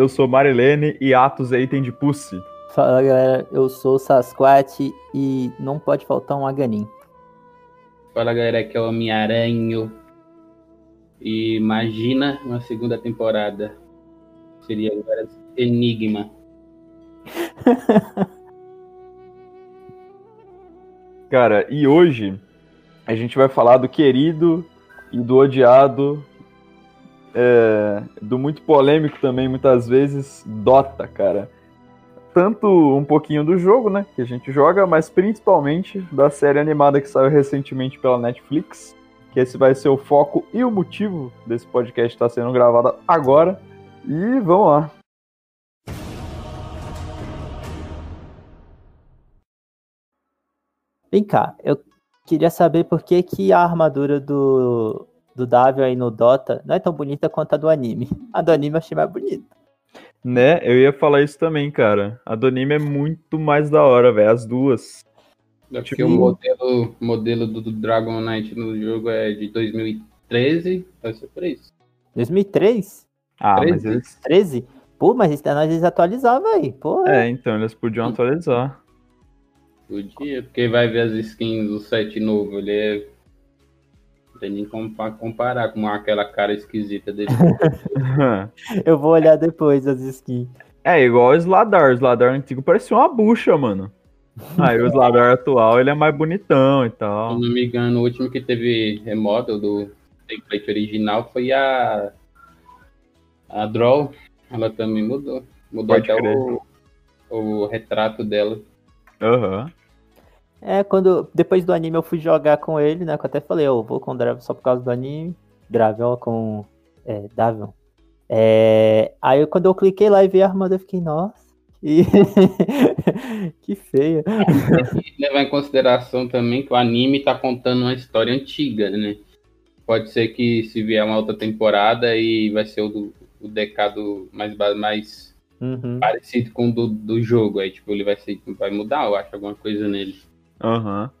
eu sou Marilene e Atos é item de Pussy. Fala galera, eu sou o Sasquatch e não pode faltar um Aganin. Fala galera, aqui é o Homem-Aranho. E imagina uma segunda temporada. Seria agora Enigma. Cara, e hoje a gente vai falar do querido e do odiado, é, do muito polêmico também, muitas vezes, Dota, cara. Tanto um pouquinho do jogo, né, que a gente joga, mas principalmente da série animada que saiu recentemente pela Netflix, que esse vai ser o foco e o motivo desse podcast estar sendo gravado agora. E vamos lá. Vem cá, eu queria saber por que, que a armadura do, do Davi aí no Dota não é tão bonita quanto a do anime. A do anime eu achei mais bonita. Né? Eu ia falar isso também, cara. A do anime é muito mais da hora, velho. As duas. Porque tipo... o modelo, modelo do Dragon Knight no jogo é de 2013, vai ser por isso. 2003? Ah, 13? mas eles... 13? Pô, mas nós eles atualizavam aí, pô. É, então eles podiam atualizar. Podia, porque vai ver as skins do set novo, ele é. Não tem nem como comparar com aquela cara esquisita dele. Eu vou olhar depois as skins. É igual o Sladar. O Sladar antigo parecia uma bucha, mano. Aí o Sladar atual ele é mais bonitão e tal. Se não me engano, o último que teve remodel do template original foi a. A Draw. Ela também mudou. Mudou Pode até o, o retrato dela. Aham. Uhum. É, quando. Depois do anime eu fui jogar com ele, né? Que eu até falei, eu vou com o Draven só por causa do anime. Draven com. É, Davion. É, aí quando eu cliquei lá e vi a armadura, eu fiquei, nossa. E... que feia. Tem que levar em consideração também que o anime tá contando uma história antiga, né? Pode ser que se vier uma outra temporada e vai ser o, do, o decado mais, mais uhum. parecido com o do, do jogo. Aí, tipo, ele vai, ser, vai mudar, eu acho, alguma coisa nele. Aham. Uhum.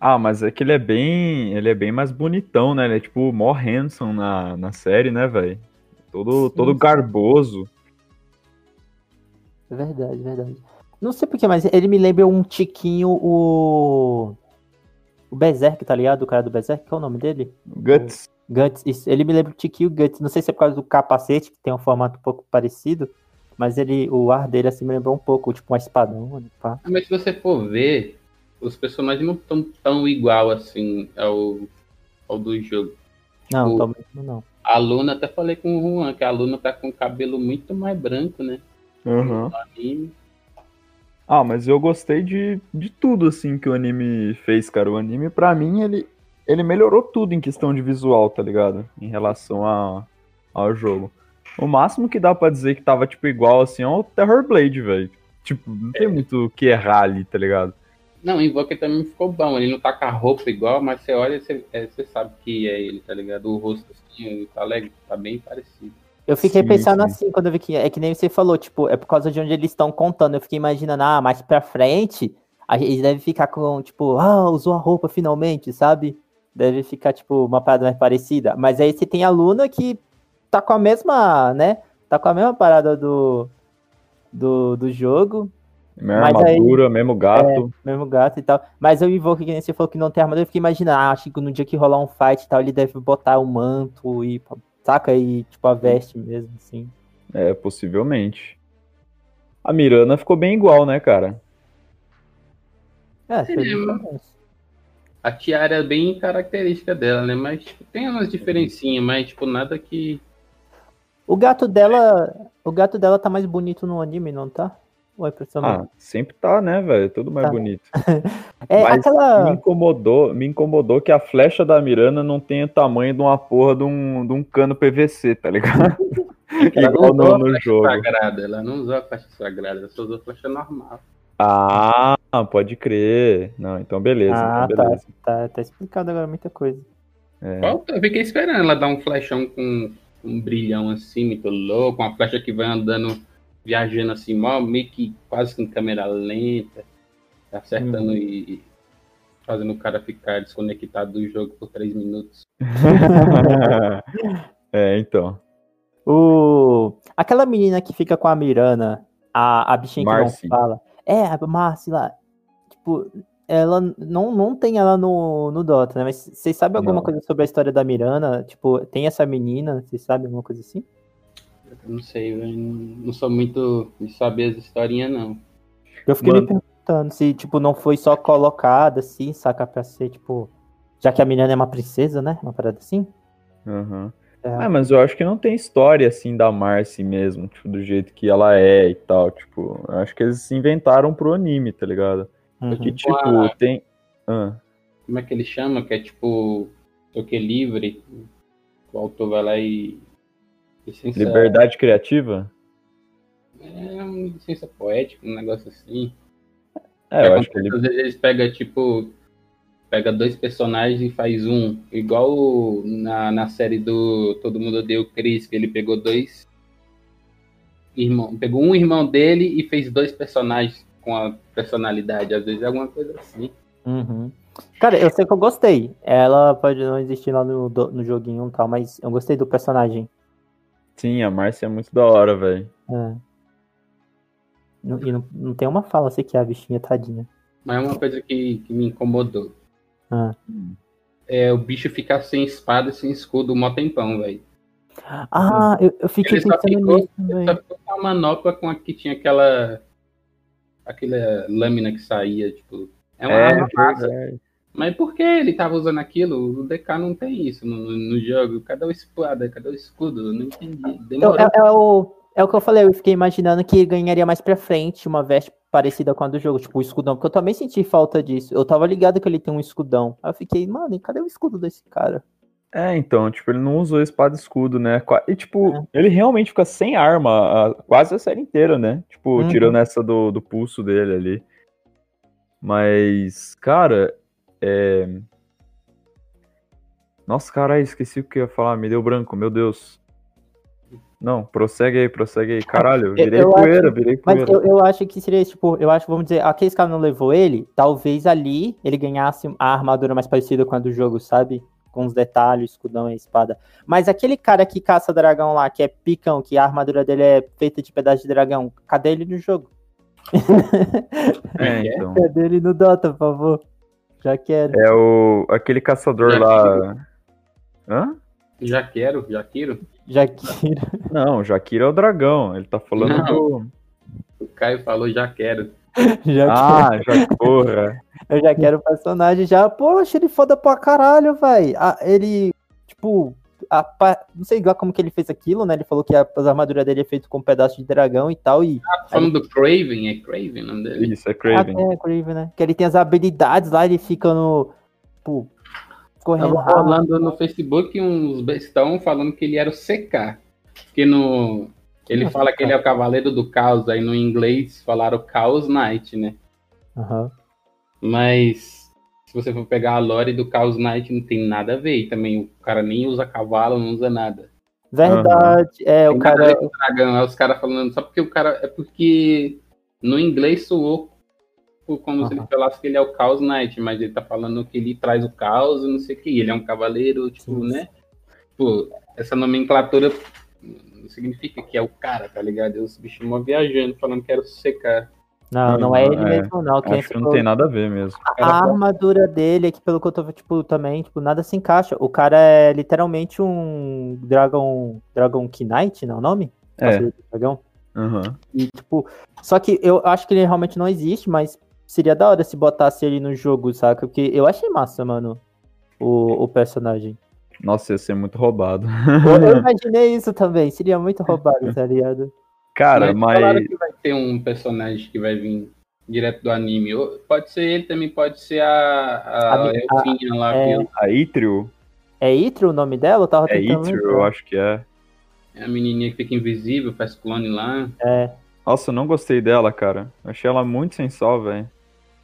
Ah, mas é que ele é bem. Ele é bem mais bonitão, né? Ele é tipo mó handsome na, na série, né, velho? Todo, todo garboso. Verdade, verdade. Não sei porquê, mas ele me lembra um tiquinho o. O Berserk, tá ligado? O cara do Berserk, qual é o nome dele? Guts. O Guts, isso. Ele me lembra o tiquinho Guts. Não sei se é por causa do capacete, que tem um formato um pouco parecido. Mas ele, o ar dele assim me lembrou um pouco, tipo um espadão. Né, pá. Mas se você for ver, os personagens não estão tão igual assim ao, ao do jogo. Não, tipo, também não. A Luna, até falei com o Juan, que a Luna tá com o cabelo muito mais branco, né? Uhum. Anime. Ah, mas eu gostei de, de tudo, assim, que o anime fez, cara. O anime, pra mim, ele, ele melhorou tudo em questão de visual, tá ligado? Em relação a, ao jogo. O máximo que dá pra dizer que tava, tipo, igual, assim, é o Terror Blade, velho. Tipo, não tem é. muito o que errar ali, tá ligado? Não, o Invoker também ficou bom. Ele não tá com a roupa igual, mas você olha e você, é, você sabe que é ele, tá ligado? O rosto assim, tá, alegre, tá bem parecido. Eu fiquei sim, pensando sim. assim quando eu vi que. É que nem você falou, tipo, é por causa de onde eles estão contando. Eu fiquei imaginando, ah, mais pra frente, eles devem ficar com, tipo, ah, usou a roupa finalmente, sabe? Deve ficar, tipo, uma parada mais parecida. Mas aí você tem a Luna que tá com a mesma, né? Tá com a mesma parada do, do, do jogo. Mesma armadura, aí, mesmo gato. É, mesmo gato e tal. Mas eu invoco que nem você falou que não tem armadura, eu fiquei imaginando, ah, acho que no dia que rolar um fight e tal, ele deve botar o um manto e saca e tipo a veste mesmo, assim. É, possivelmente. A Mirana ficou bem igual, né, cara? É, é a tiara é bem característica dela, né? Mas tipo, tem umas diferencinhas, mas tipo, nada que. O gato dela. O gato dela tá mais bonito no anime, não tá? Ou é Ah, sempre tá, né, velho? Tudo mais tá. bonito. é, Mas aquela... me, incomodou, me incomodou que a flecha da Mirana não tenha o tamanho de uma porra de um, de um cano PVC, tá ligado? Igual no, no jogo. Sagrada. Ela não usou a flecha sagrada, ela só usou a flecha normal. Ah, pode crer. Não, então beleza. Ah, então beleza. Tá, tá, tá explicado agora muita coisa. É. Eu fiquei esperando ela dar um flechão com um brilhão assim, muito louco, uma flecha que vai andando viajando assim, mal, meio que quase em câmera lenta, acertando uhum. e fazendo o cara ficar desconectado do jogo por três minutos. é, então. O... Aquela menina que fica com a Mirana, a, a bichinha Marcy. que não fala. É, a Marcy lá. Tipo, ela não, não tem ela no, no Dota, né? Mas vocês sabem alguma Não. coisa sobre a história da Mirana? Tipo, tem essa menina, vocês sabem alguma coisa assim? Eu não sei, eu não sou muito de saber as historinhas, não. Eu fiquei Mano. me perguntando se, tipo, não foi só colocada assim, saca pra ser, tipo. Já que a Mirana é uma princesa, né? Uma parada assim. Aham. É. Ah, mas eu acho que não tem história assim da Marcy mesmo, tipo, do jeito que ela é e tal. Tipo, eu acho que eles inventaram pro anime, tá ligado? Uhum. Porque, tipo, Ah. tem. Ah, Como é que ele chama? Que é tipo. O que livre. O autor vai lá e. Licença, liberdade criativa? É uma licença poética, um negócio assim. É, eu acho que ele. Às vezes eles pegam, tipo. Pega dois personagens e faz um. Igual na, na série do Todo Mundo o Chris, que ele pegou dois. Irmão, pegou um irmão dele e fez dois personagens com a personalidade. Às vezes é alguma coisa assim. Uhum. Cara, eu sei que eu gostei. Ela pode não existir lá no, no joguinho e tal, mas eu gostei do personagem. Sim, a Marcy é muito da hora, velho. É. Não- E não, não tem uma fala sequer, a bichinha tadinha. Mas é uma coisa que, que me incomodou. Ah. É o bicho ficar sem espada e sem escudo um tempão, velho. Ah, eu, eu fiquei Ele pensando ficou- nisso também. Só ficou com a manopla com a que tinha aquela. aquela lâmina que saía, tipo. É uma É, arma massa. Mas por que ele tava usando aquilo? O DK não tem isso no, no jogo. Cadê o espada? Cadê o escudo? Eu não entendi. Demorou. é, é o, é o que eu falei, eu fiquei imaginando que ganharia mais pra frente uma veste parecida com a do jogo, tipo o escudão, porque eu também senti falta disso. Eu tava ligado que ele tem um escudão. Aí eu fiquei, mano, e cadê o escudo desse cara? É, então, tipo, ele não usou espada e escudo, né? E, tipo, É. ele realmente fica sem arma a- quase a série inteira, né? Tipo, Uhum. tirando essa do, do pulso dele ali. Mas, cara, é. Nossa, caralho, esqueci o que eu ia falar, me deu branco, meu Deus. Não, prossegue aí, prossegue aí. Caralho, virei eu poeira, acho- virei Mas poeira. eu, eu acho que seria, tipo, eu acho, vamos dizer, aqueles caras não levou ele, talvez ali ele ganhasse a armadura mais parecida com a do jogo, sabe? Com os detalhes, escudão e espada. Mas aquele cara que caça dragão lá, que é picão, que a armadura dele é feita de pedaço de dragão, cadê ele no jogo? É? então. Cadê ele no Dota, por favor? Já quero. É o. aquele caçador Já lá. Hã? Já quero, já quero. Já quero. Não, Jaquira é o dragão. Ele tá falando Não. do. O Caio falou já quero. Já quero. Ah, já porra. Eu já quero o personagem já. Poxa, ele foda pra caralho, velho. Ele, tipo, a não sei lá como que ele fez aquilo, né? Ele falou que a, as armaduras dele é feito com um pedaço de dragão e tal. E Tá falando do Craven, é Craven o nome dele? Isso, é Craven. Ah, é, Craven, né? Que ele tem as habilidades lá, ele fica no. Tipo, correndo Tava rápido. rolando no Facebook uns bestão falando que ele era o CK. Que no. Ele Ah, fala que ele é o Cavaleiro do Caos, aí no inglês falaram Chaos Knight, né? Aham. Mas se você for pegar a lore do Chaos Knight, não tem nada a ver. E também o cara nem usa cavalo, não usa nada. Verdade. É, o Tem a cara. o dragão. É os caras falando só porque o cara. É porque no inglês soou como se ele falasse que ele é o Chaos Knight, mas ele tá falando que ele traz o caos e não sei o que. Ele é um cavaleiro, tipo, Sim. né? Tipo, essa nomenclatura não significa que é o cara, tá ligado? E Os bichos mó viajando, falando que era o CK. Não, não é ele É, mesmo, não. Quem Acho que não tem nada a ver mesmo. A armadura dele é que, pelo que eu tô tipo, também, tipo, nada se encaixa. O cara é literalmente um Dragon. Dragon Knight, não é o nome? É. De Dragão. Aham. E, tipo, só que eu acho que ele realmente não existe, mas seria da hora se botasse ele no jogo, saca? Porque eu achei massa, mano, o, o personagem. Nossa, ia ser muito roubado. Eu, eu imaginei isso também, seria muito roubado, tá ligado? Cara, mas falaram mas. que vai ter um personagem que vai vir direto do anime. Pode ser ele, também pode ser a, a, A- Elfinha lá. é. A Itrio? É Itro o nome dela? Eu tava É Itrio, eu acho que é. É a menininha que fica invisível, faz clone lá. É. Nossa, eu não gostei dela, cara. Eu achei ela muito sem sal, velho.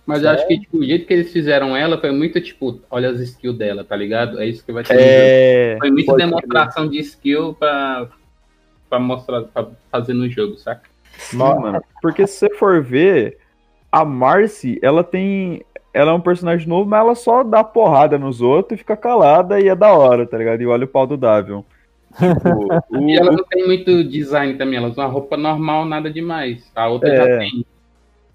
Mas eu acho que tipo, o jeito que eles fizeram ela foi muito tipo, olha as skills dela, tá ligado? É isso que vai ter. É. Foi muita demonstração de skill pra, pra mostrar, pra fazer no jogo, saca? Sim, mano. Porque se você for ver, a Marcy, ela tem. Ela é um personagem novo, mas ela só dá porrada nos outros e fica calada e é da hora, tá ligado? E olha o pau do Davion. Tipo, o- E ela não tem muito design também, ela usa uma roupa normal, nada demais. A outra É. já tem.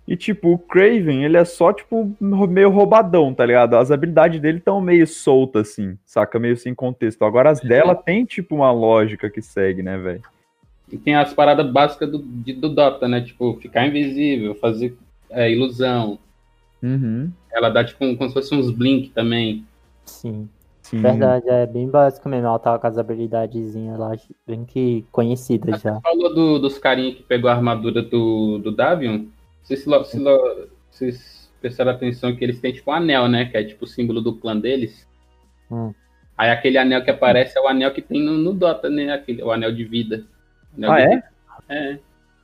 E, tipo, o Craven, ele é só, tipo, meio roubadão, tá ligado? As habilidades dele estão meio soltas, assim, saca? Meio sem contexto. Agora, as dela tem, tipo, uma lógica que segue, né, velho? E tem as paradas básicas do, de- do Dota, né? Tipo, ficar invisível, fazer é, ilusão. Uhum. Ela dá, tipo, um- como se fosse uns blink também. Sim, Sim. verdade, é bem básico mesmo. Ela tava com as habilidadezinhas lá, bem que conhecidas já. Você falou do- dos carinha que pegou a armadura do, do Davion. Vocês, se lo- se lo- vocês prestaram atenção que eles têm, tipo, um anel, né? Que é, tipo, o símbolo do clã deles. Hum. Aí aquele anel que aparece é o anel que tem no, no Dota, né? Aquele, o anel de vida. Ah, é? É.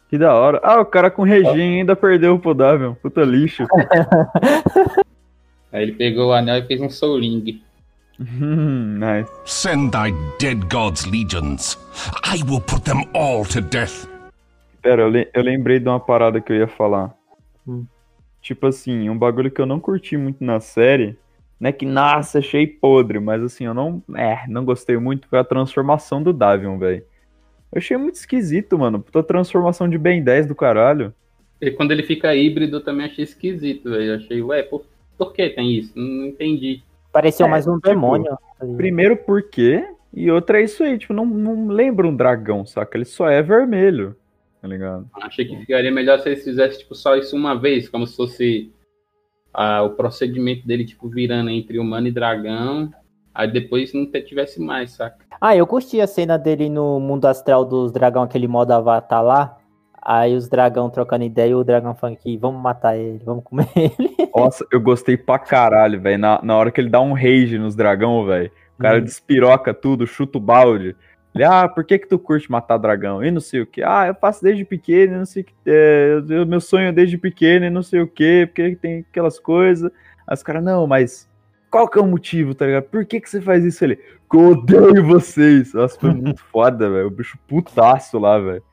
Que da hora. Ah, o cara com regime ainda perdeu pro Davion. Puta lixo. Aí ele pegou o anel e fez um Soul Ring. Hum, nice. Send thy dead gods legions. I will put them all to death. Pera, eu, le- eu lembrei de uma parada que eu ia falar. Hum. Tipo assim, um bagulho que eu não curti muito na série, não é que, nossa, achei podre, mas assim, eu não, é, não gostei muito, foi a transformação do Davion, velho. Eu achei muito esquisito, mano, puta transformação de Ben 10 do caralho. E quando ele fica híbrido, eu também achei esquisito, velho. Eu achei, ué, por, por que tem isso? Não, entendi. Pareceu É, mais um tipo, demônio. tá? Primeiro por quê, e outra é isso aí, tipo, não, não lembra um dragão, saca? Ele só é vermelho, tá ligado? Achei que ficaria melhor se eles fizessem, tipo, só isso uma vez, como se fosse ah, o procedimento dele, tipo, virando entre humano e dragão. Aí depois não tivesse mais, saca? Ah, eu curti a cena dele no mundo astral dos dragão, aquele modo avatar lá. Aí os dragão trocando ideia e o dragão falando que vamos matar ele, vamos comer ele. Nossa, eu gostei pra caralho, velho. Na, na hora que ele dá um rage nos dragão, velho. O cara Hum. despiroca tudo, chuta o balde. Ele, ah, por que que tu curte matar dragão? E não sei o que. Ah, eu faço desde pequeno, e não sei o que. É, eu- meu sonho é desde pequeno e não sei o que, porque tem aquelas coisas. Aí os caras, não, mas qual que é o motivo, tá ligado? Por que que você faz isso ali? Que eu odeio vocês. Nossa, foi muito foda, velho. O bicho putaço lá, velho.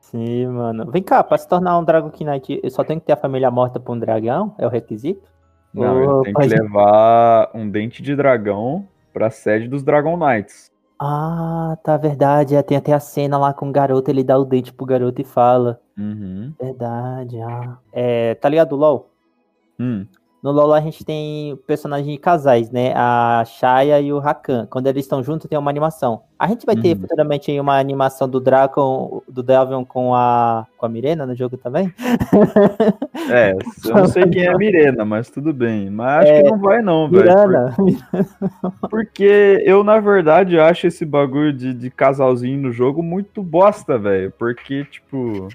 Sim, mano. Vem cá, pra se tornar um Dragon Knight, eu só tenho que ter a família morta pra um dragão? É o requisito? Não, ele Ô, tem que levar um dente de dragão pra sede dos Dragon Knights. Ah, tá, verdade. É, tem até a cena lá com o garoto, ele dá o dente pro garoto e fala. Uhum. Verdade, ah. É, tá ligado, LOL? Hum. No LoL a gente tem personagens de casais, né? A Shaya e o Rakan. Quando eles estão juntos, tem uma animação. A gente vai ter Uhum. futuramente aí uma animação do Draco, do Delvion com a, com a Mirena no jogo também? É, eu não sei quem é a Mirena, mas tudo bem. Mas acho É, que não vai não, velho. Mirana. por- Porque eu, na verdade, acho esse bagulho de, de casalzinho no jogo muito bosta, velho. Porque, tipo...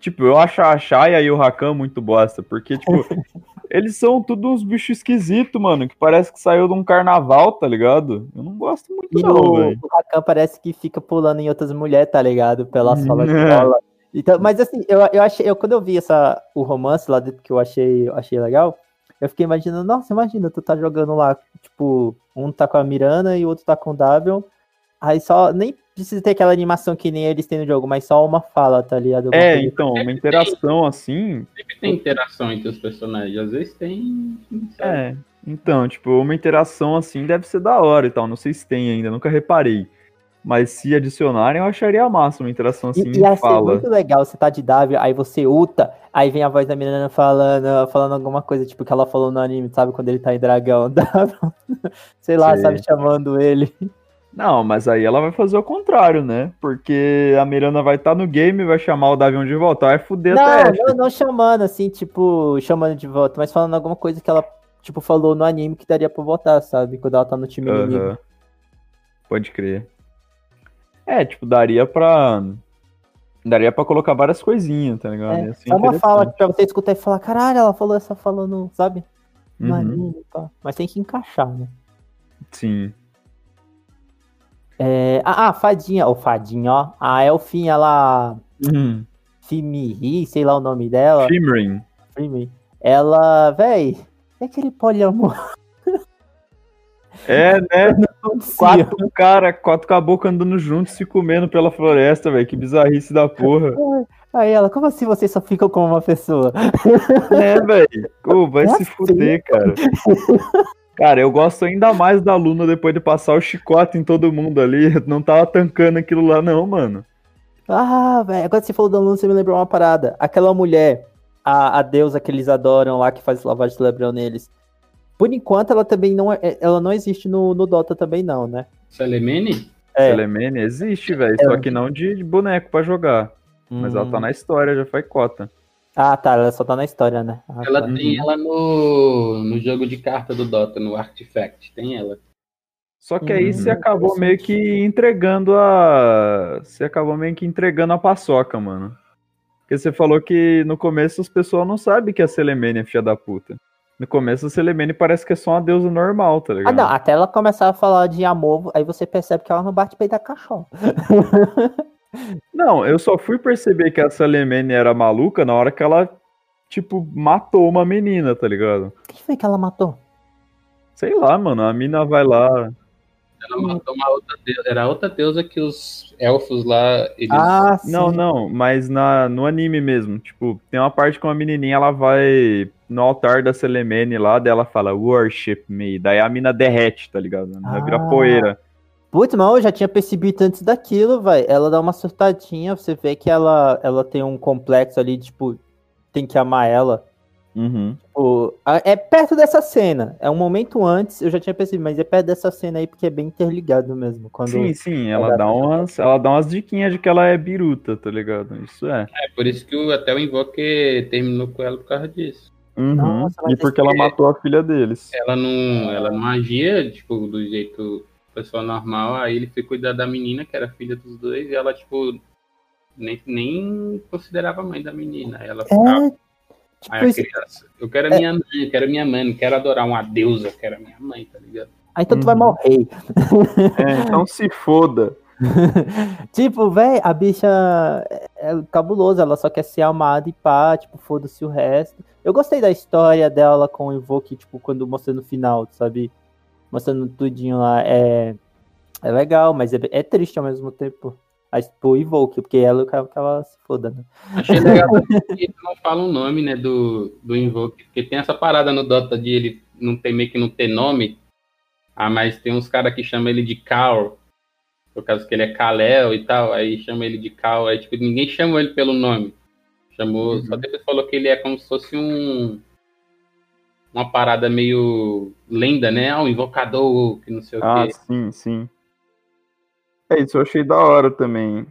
Tipo, eu acho a Shaya e o Rakan muito bosta. Porque, tipo, eles são tudo uns bichos esquisitos, mano. Que parece que saiu de um carnaval, tá ligado? Eu não gosto muito E não, velho. o Rakan parece que fica pulando em outras mulheres, tá ligado? Pela sala de É. bola. Então, mas assim, eu, eu achei, eu, quando eu vi essa, o romance lá dentro que eu achei, eu achei legal, eu fiquei imaginando, nossa, imagina, tu tá jogando lá, tipo, um tá com a Mirana e o outro tá com o Davion. Aí só, nem precisa ter aquela animação que nem eles têm no jogo, mas só uma fala, tá ligado? Alguma É, coisa então, uma interação assim, Sempre tem interação entre os personagens. Às vezes tem. É, então, tipo, uma interação assim deve ser da hora e tal. Não sei se tem ainda, nunca reparei. Mas se adicionarem, eu acharia massa uma interação assim E, e ia ser fala. muito legal, você tá de Davi, aí você ulta, aí vem a voz da menina falando, falando alguma coisa, tipo que ela falou no anime, sabe? Quando ele tá em dragão. Davi, Sei lá, Sei. sabe, chamando ele. Não, mas aí ela vai fazer o contrário, né? Porque a Miranda vai estar no game, vai chamar o Davion de volta, vai fuder até. Não, não, não chamando, assim, tipo, chamando de volta, mas falando alguma coisa que ela, tipo, falou no anime que daria pra votar, sabe? Quando ela tá no time inimigo. Aham. Pode crer. É, tipo, daria pra. Daria pra colocar várias coisinhas, tá ligado? É, ser só uma fala pra você escutar e falar, caralho, ela falou essa falando, sabe? No Uhum, anime, pá. Mas tem que encaixar, né? Sim. É, ah, ah, fadinha, ou fadinha, ó. A elfinha lá, Uhum. Fimiri, sei lá o nome dela. Shimmering. Fimi. Ela, véi, é aquele poliamor. É, né? Quatro cara, quatro caboclos andando juntos, se comendo pela floresta, velho. Que bizarrice da porra. Aí ela, como assim vocês só ficam com uma pessoa? É, velho. Vai se Nossa, fuder, cara. Cara, eu gosto ainda mais da Luna depois de passar o chicote em todo mundo ali. Não tava tancando aquilo lá, não, mano. Ah, velho, agora que você falou da Luna, você me lembrou uma parada. Aquela mulher, a, a deusa que eles adoram lá, que faz lavagem cerebral neles. Por enquanto, ela também não é, ela não existe no, no Dota também, não, né? Selemene? É. Elemene existe, velho. É. Só que não de, de boneco pra jogar. Mas ela tá Hum. na história, já foi cota. Ah, tá, ela só tá na história, né? Ah, Ela tá. tem ela no, no jogo de carta do Dota, no Artifact. Tem ela. Só que aí Hum, você acabou meio que entregando a. Você acabou meio que entregando a paçoca, mano. Porque você falou que no começo as pessoas não sabem que a Selemene é filha da puta. No começo a Selemene parece que é só uma deusa normal, tá Ah, ligado? não, até ela começar a falar de amor, aí você percebe que ela não bate peito da cachorro. Não, eu só fui perceber que a Selemene era maluca na hora que ela, tipo, matou uma menina, tá ligado? Quem foi que ela matou? Sei lá, mano, a mina vai lá. Ela matou uma outra deusa. Era outra deusa que os elfos lá. Eles... Ah, sim. Não, não, mas na, no anime mesmo. Tipo, tem uma parte que uma menininha ela vai no altar da Selemene lá, dela fala worship me. Daí a mina derrete, tá ligado? A mina vira Ah. poeira. Putz, mas eu já tinha percebido antes daquilo, vai. Ela dá uma surtadinha, você vê que ela, ela tem um complexo ali, tipo, tem que amar ela. Uhum. Tipo, é perto dessa cena. É um momento antes, eu já tinha percebido, mas é perto dessa cena aí porque é bem interligado mesmo. Quando... Sim, sim, ela ela- dá umas, ela dá umas diquinhas de que ela é biruta, tá ligado? Isso é. É por isso que o, até o Invoker terminou com ela por causa disso. Uhum. Nossa, e porque ela matou a filha deles. Ela não, ela não agia, tipo, do jeito pessoal normal, aí ele foi cuidar da menina, que era filha dos dois, e ela, tipo, nem, nem considerava a mãe da menina. Aí ela ficava, É, tipo, aí a criança, eu quero a minha mãe, eu quero a minha mãe, não quero adorar uma deusa, eu quero a minha mãe, tá ligado? ah, então tu vai Uhum. morrer. É, então se foda. tipo, véi, a bicha é é cabulosa, ela só quer ser amada e pá, tipo, foda-se o resto. Eu gostei da história dela com o Invoke, tipo, quando mostrando no final, sabe? Mostrando tudinho lá. É, é legal, mas é, é triste ao mesmo tempo. A, o Invoke, porque ela eu quero que ela se foda, né? Achei legal que não fala o nome, né, do, do Invoke, porque tem essa parada no Dota de ele não tem meio que não ter nome, ah, mas tem uns caras que chamam ele de Carl, por causa que ele é Kalel e tal, aí chama ele de Carl, aí tipo, ninguém chamou ele pelo nome. Chamou, Uhum. só depois falou que ele é como se fosse um uma parada meio lenda, né? Ah, um invocador, que não sei o Ah, quê. sim, sim. É isso, eu achei da hora também.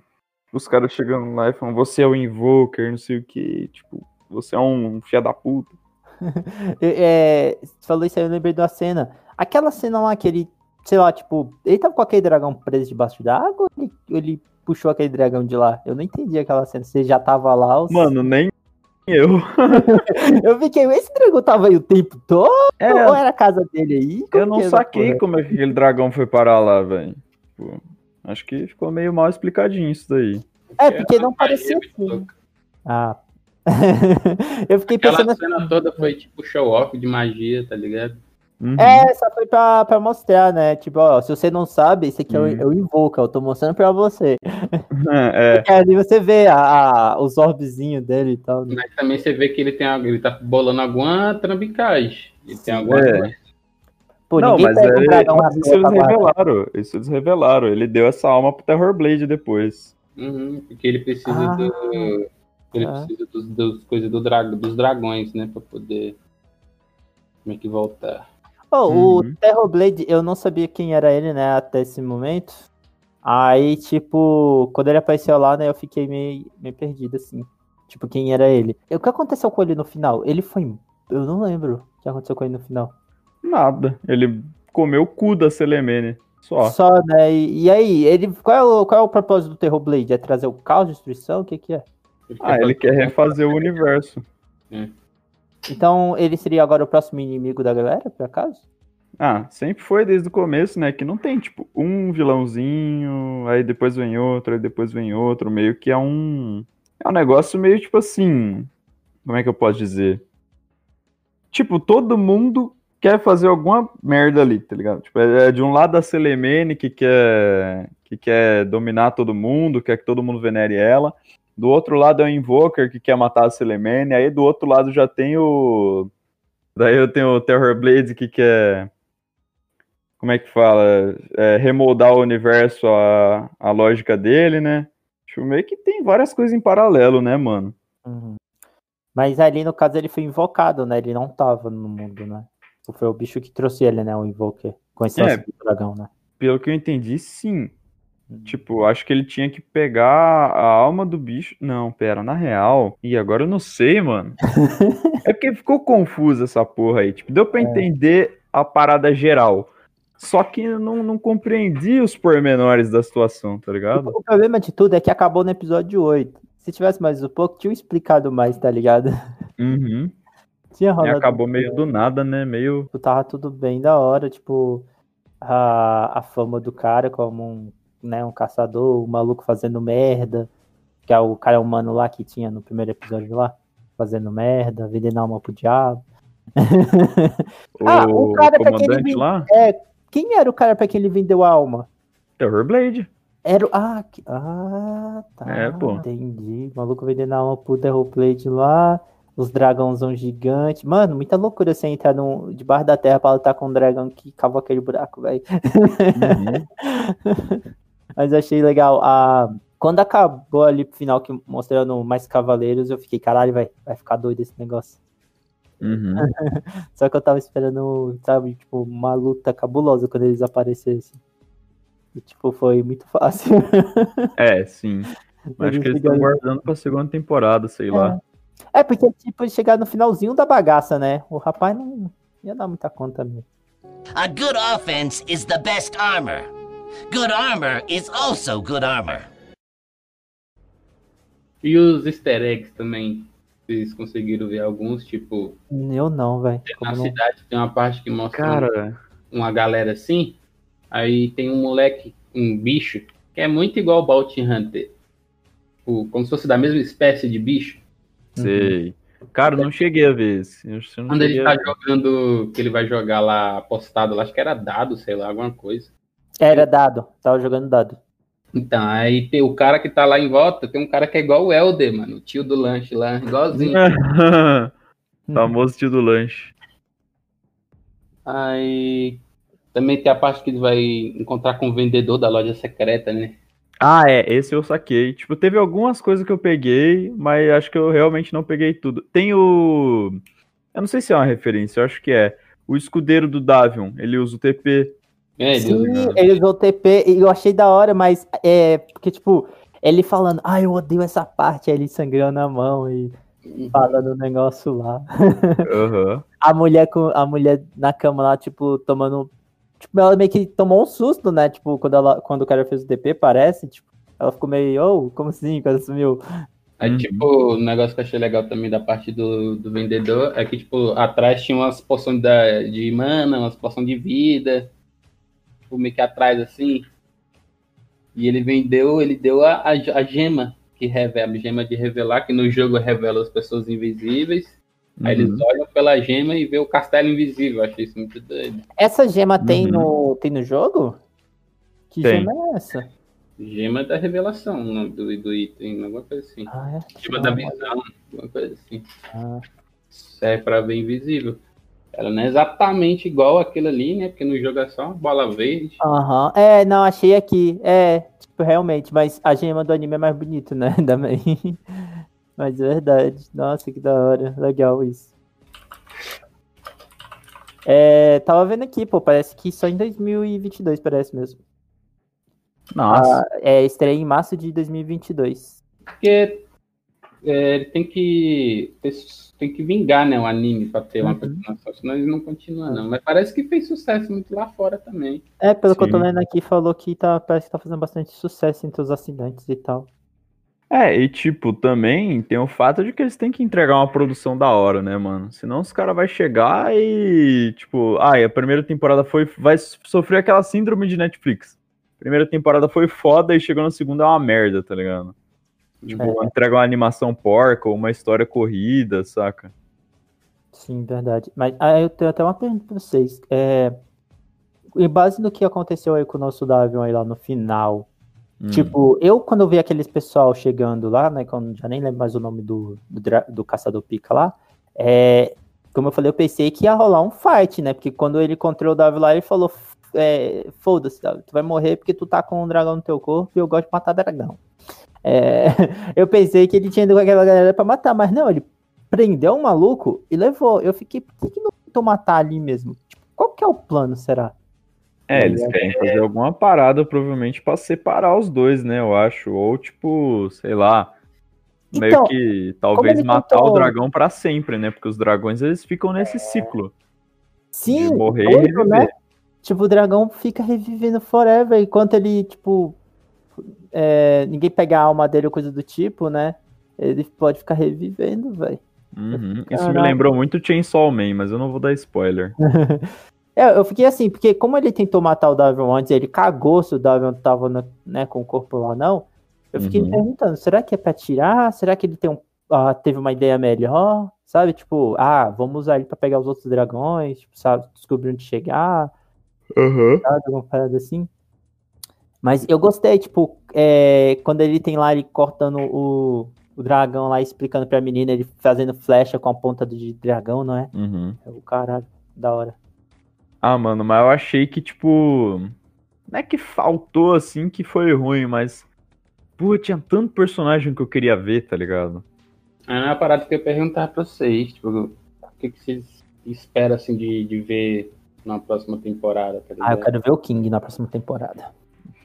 Os caras chegando lá e falando, você é o Invoker, não sei o que, tipo, você é um fia da puta. É, você falou isso aí, eu lembrei de uma cena. Aquela cena lá que ele, sei lá, tipo, ele tava com aquele dragão preso debaixo d'água ou ele, ele puxou aquele dragão de lá? Eu não entendi aquela cena. Você já tava lá? Ou... Mano, nem eu. eu fiquei, esse dragão tava aí o tempo todo? É, Ou era a casa dele aí? Como eu não saquei porra? como é que aquele dragão foi parar lá, velho. Tipo, acho que ficou meio mal explicadinho isso daí. É, porque não parecia assim. Ah. eu fiquei Aquela pensando assim. cena toda foi tipo show off de magia, tá ligado? Uhum. É, só foi pra, pra mostrar, né? Tipo, ó, se você não sabe, esse aqui é o, Hum. é o Invoca, eu tô mostrando pra você. É, Porque ali você vê a, a- os orbzinhos dele e tal. né? Mas também você vê que ele tem algo- ele tá bolando alguma trambicagem. Ele tem alguma É. coisa. Pô, não, mas, um dragão mas isso eles revelaram. Isso eles revelaram. Ele deu essa alma pro Terrorblade depois. Uhum, porque ele precisa Ah, do. Ele tá. precisa dos, dos coisas do dra, dos dragões, né? Pra poder. Como é que voltar? Pô, Uhum. o Terrorblade, eu não sabia quem era ele, né, até esse momento. Aí, tipo, quando ele apareceu lá, né, eu fiquei meio, meio perdido, assim. Tipo, quem era ele. E o que aconteceu com ele no final? Ele foi. Eu não lembro o que aconteceu com ele no final. Nada. Ele comeu o cu da Selemene. Só. Só, né? E, e aí, ele. Qual é, o, qual é o propósito do Terrorblade? É trazer o caos, destruição? O que, que é? Ele Ah, ele quer fazer- refazer o universo. Então, ele seria agora o próximo inimigo da galera, por acaso? Ah, sempre foi desde o começo, né? Que não tem, tipo, um vilãozinho, aí depois vem outro, aí depois vem outro. Meio que é um. É um negócio meio tipo assim. Como é que eu posso dizer? Tipo, todo mundo quer fazer alguma merda ali, tá ligado? Tipo, é de um lado a Selemene que quer, que quer dominar todo mundo, quer que todo mundo venere ela. Do outro lado é o Invoker que quer matar a Selemene. Aí do outro lado já tem o. Daí eu tenho o Terrorblade que quer como é que fala? É, remoldar o universo à, à lógica dele, né? Tipo, meio que tem várias coisas em paralelo, né, mano? Uhum. Mas ali, no caso, ele foi invocado, né? Ele não tava no mundo, né? Foi o bicho que trouxe ele, né? O Invoker. Com esse É. dragão, né? Pelo que eu entendi, sim. Uhum. Tipo, acho que ele tinha que pegar a alma do bicho. Não, pera, na real. E agora eu não sei, mano. é porque ficou confuso essa porra aí. Tipo, deu pra entender a parada geral. Só que eu não, não compreendi os pormenores da situação, tá ligado? O problema de tudo é que acabou no episódio 8. Se tivesse mais um pouco, tinha explicado mais, tá ligado? Uhum. Tinha E acabou meio do nada, né? Meio. Tipo, tava tudo bem da hora, tipo, a, a fama do cara como um, né, um caçador, o maluco fazendo merda, que é o cara humano lá que tinha no primeiro episódio lá, fazendo merda, vendendo alma pro diabo. Ah, o o cara pra quem ele lá. Quem era o cara pra quem ele vendeu a alma? Terror Blade. Era o. Ah, que- ah tá. É, pô. Entendi. O maluco vendendo a alma pro Terrorblade lá. Os dragãozão gigante. Mano, muita loucura você entrar no, debaixo da terra pra lutar com um dragão que cavou aquele buraco, velho. Uhum. Mas eu achei legal. A... Quando acabou ali pro final, que mostrando mais cavaleiros, eu fiquei, caralho, vai, vai ficar doido esse negócio. Uhum. Só que eu tava esperando, sabe, tipo, uma luta cabulosa quando eles aparecessem. E, tipo, foi muito fácil. É, sim. Mas acho que eles estão guardando pra segunda temporada, sei lá. É, porque, tipo, chegar no finalzinho da bagaça, né? O rapaz não ia dar muita conta mesmo. A good offense is the best armor. Good armor is also good armor. E os easter eggs também. Vocês conseguiram ver alguns, tipo, Eu não, velho. na não... cidade tem uma parte que mostra Cara, uma galera assim. Aí tem um moleque, um bicho, que é muito igual ao Bounty Hunter. Tipo, como se fosse da mesma espécie de bicho. sei. Cara, não cheguei a ver esse. Eu não Quando ele tá jogando, que ele vai jogar lá apostado, lá, acho que era dado, sei lá, alguma coisa. Era dado. Tava jogando dado. Então, aí tem o cara que tá lá em volta, tem um cara que é igual o Helder, mano, o tio do lanche lá, igualzinho. Famoso tio do lanche. Aí também tem a parte que ele vai encontrar com o vendedor da loja secreta, né? Ah, é, esse eu saquei. Tipo, teve algumas coisas que eu peguei, mas acho que eu realmente não peguei tudo. Tem o. Eu não sei se é uma referência, eu acho que é. O escudeiro do Davion, ele usa o TP. É, Sim, ele- ele usou o TP e eu achei da hora, mas é. Porque, tipo, ele falando, ah, eu odeio essa parte, aí ele sangrando a mão e falando o negócio lá. Aham. A mulher com a mulher na cama lá, tipo, tomando. Tipo, ela meio que tomou um susto, né? Tipo, quando, ela, quando o cara fez o TP, parece. Tipo, ela ficou meio, oh, como assim? Quando sumiu. Aí, Uhum. tipo, o negócio que eu achei legal também da parte do, do vendedor é que, tipo, atrás tinha umas poções da, de mana, umas poções de vida. Tipo, meio que atrás, assim. E ele vendeu, ele deu a, a, a gema, que revela, a gema de revelar, que no jogo revela as pessoas invisíveis. Aí eles Uhum. olham pela gema e vê o castelo invisível. Achei isso muito doido. Essa gema tem, Uhum. no, tem no jogo? Que Tem. gema é essa? Gema da revelação, do, do item, alguma coisa assim. Ah, é? Gema da visão, alguma coisa assim. Ah. serve para ver invisível. Ela não é exatamente igual aquilo ali, né? Porque no jogo é só uma bola verde. Aham. É, não, achei aqui. É, tipo, realmente, mas a gema do anime é mais bonita, né? Também. Mas é verdade. Nossa, que da hora. Legal isso. É, tava vendo aqui, pô, parece que só em 2022, parece mesmo. Nossa. Ah, é, estreia em março de 2022. Porque é, ele tem que ter- tem que vingar, né? O anime para ter uma Uhum. continuação, senão ele não continua, não. Mas parece que fez sucesso muito lá fora também. É, pelo que eu tô lendo aqui, falou que tá, parece que tá fazendo bastante sucesso entre os assinantes e tal. É, e tipo, também tem o fato de que eles têm que entregar uma produção da hora, né, mano? Senão os caras vão chegar e, tipo, ai, a primeira temporada foi. Vai sofrer aquela síndrome de Netflix. Primeira temporada foi foda e chegou na segunda é uma merda, tá ligado? Tipo, entrega uma animação porca ou uma história corrida, saca? Sim, verdade. Mas ah, eu tenho até uma pergunta pra vocês. É, em base no que aconteceu aí com o nosso Davion aí lá no final, Hum. tipo, eu quando eu vi aqueles pessoal chegando lá, né, que eu já nem lembro mais o nome do, do, do caçador pica lá, é, como eu falei, eu pensei que ia rolar um fight, né, porque quando ele encontrou o Davi lá, ele falou, é, foda-se? Tu vai morrer porque tu tá com um dragão no teu corpo e eu gosto de matar dragão. É, eu pensei que ele tinha ido com aquela galera pra matar, mas não, ele prendeu um maluco e levou. Eu fiquei, por que, não tentou matar ali mesmo? Tipo, qual que é o plano, será? É, eles querem fazer alguma parada, provavelmente, pra separar os dois, né? Eu acho. Ou, tipo, sei lá. Meio Então, que talvez matar tentou- o dragão pra sempre, né? Porque os dragões eles ficam nesse ciclo. Sim, de morrer e doido, reviver. né? Tipo, o dragão fica revivendo forever, enquanto ele, tipo, é, ninguém pega a alma dele ou coisa do tipo, né? Ele pode ficar revivendo, velho. Uhum. Isso me lembrou muito Chainsaw Man, mas eu não vou dar spoiler. É, eu fiquei assim, porque como ele tentou matar o Davion antes, ele cagou se o Davion tava no- né, com o corpo lá não. Eu fiquei me Uhum. perguntando, será que é pra tirar? Será que ele tem um, ah, teve uma ideia melhor? Sabe, tipo, ah, vamos usar ele pra pegar os outros dragões, tipo, sabe, descobrir onde chegar, Uhum. sabe, alguma parada assim. Mas eu gostei, tipo, é, quando ele tem lá ele cortando o, o dragão lá, explicando pra menina, ele fazendo flecha com a ponta de dragão, não é? Uhum. É o caralho, da hora. Ah, mano, mas eu achei que, tipo. Não é que faltou assim que foi ruim, mas. Pô, tinha tanto personagem que eu queria ver, tá ligado? É uma parada que eu ia perguntar pra vocês, tipo, o que, que vocês esperam assim de, de ver na próxima temporada, tá ligado? Ah, eu quero ver o King na próxima temporada.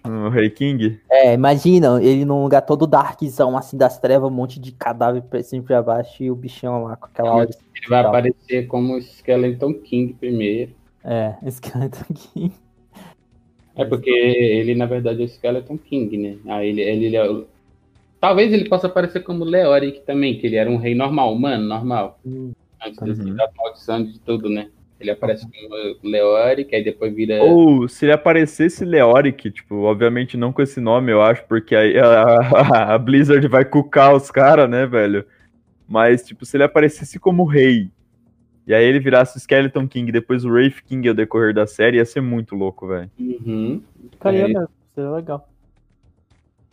O Rei King. É, imagina, ele num lugar todo darkzão, assim, das trevas, um monte de cadáver pra cima e pra baixo e o bichão lá com aquela hora. Ele vai aparecer como Skeleton King primeiro. É, Skeleton King. É porque ele, na verdade, é o Skeleton King, né? Aí ele, ele, ele é o- Talvez ele possa aparecer como Leoric também, que ele era um rei normal, humano, normal. Hum, Antes Uhum. desse- da maldição de tudo, né? Ele aparece como Leoric, aí depois vira. Ou se ele aparecesse Leoric, tipo, obviamente não com esse nome, eu acho, porque aí a, a Blizzard vai cucar os caras, né, velho? Mas, tipo, se ele aparecesse como rei, e aí ele virasse o Skeleton King, depois o Wraith King ao decorrer da série, ia ser muito louco, velho. Uhum. Ficaria É. mesmo, seria legal.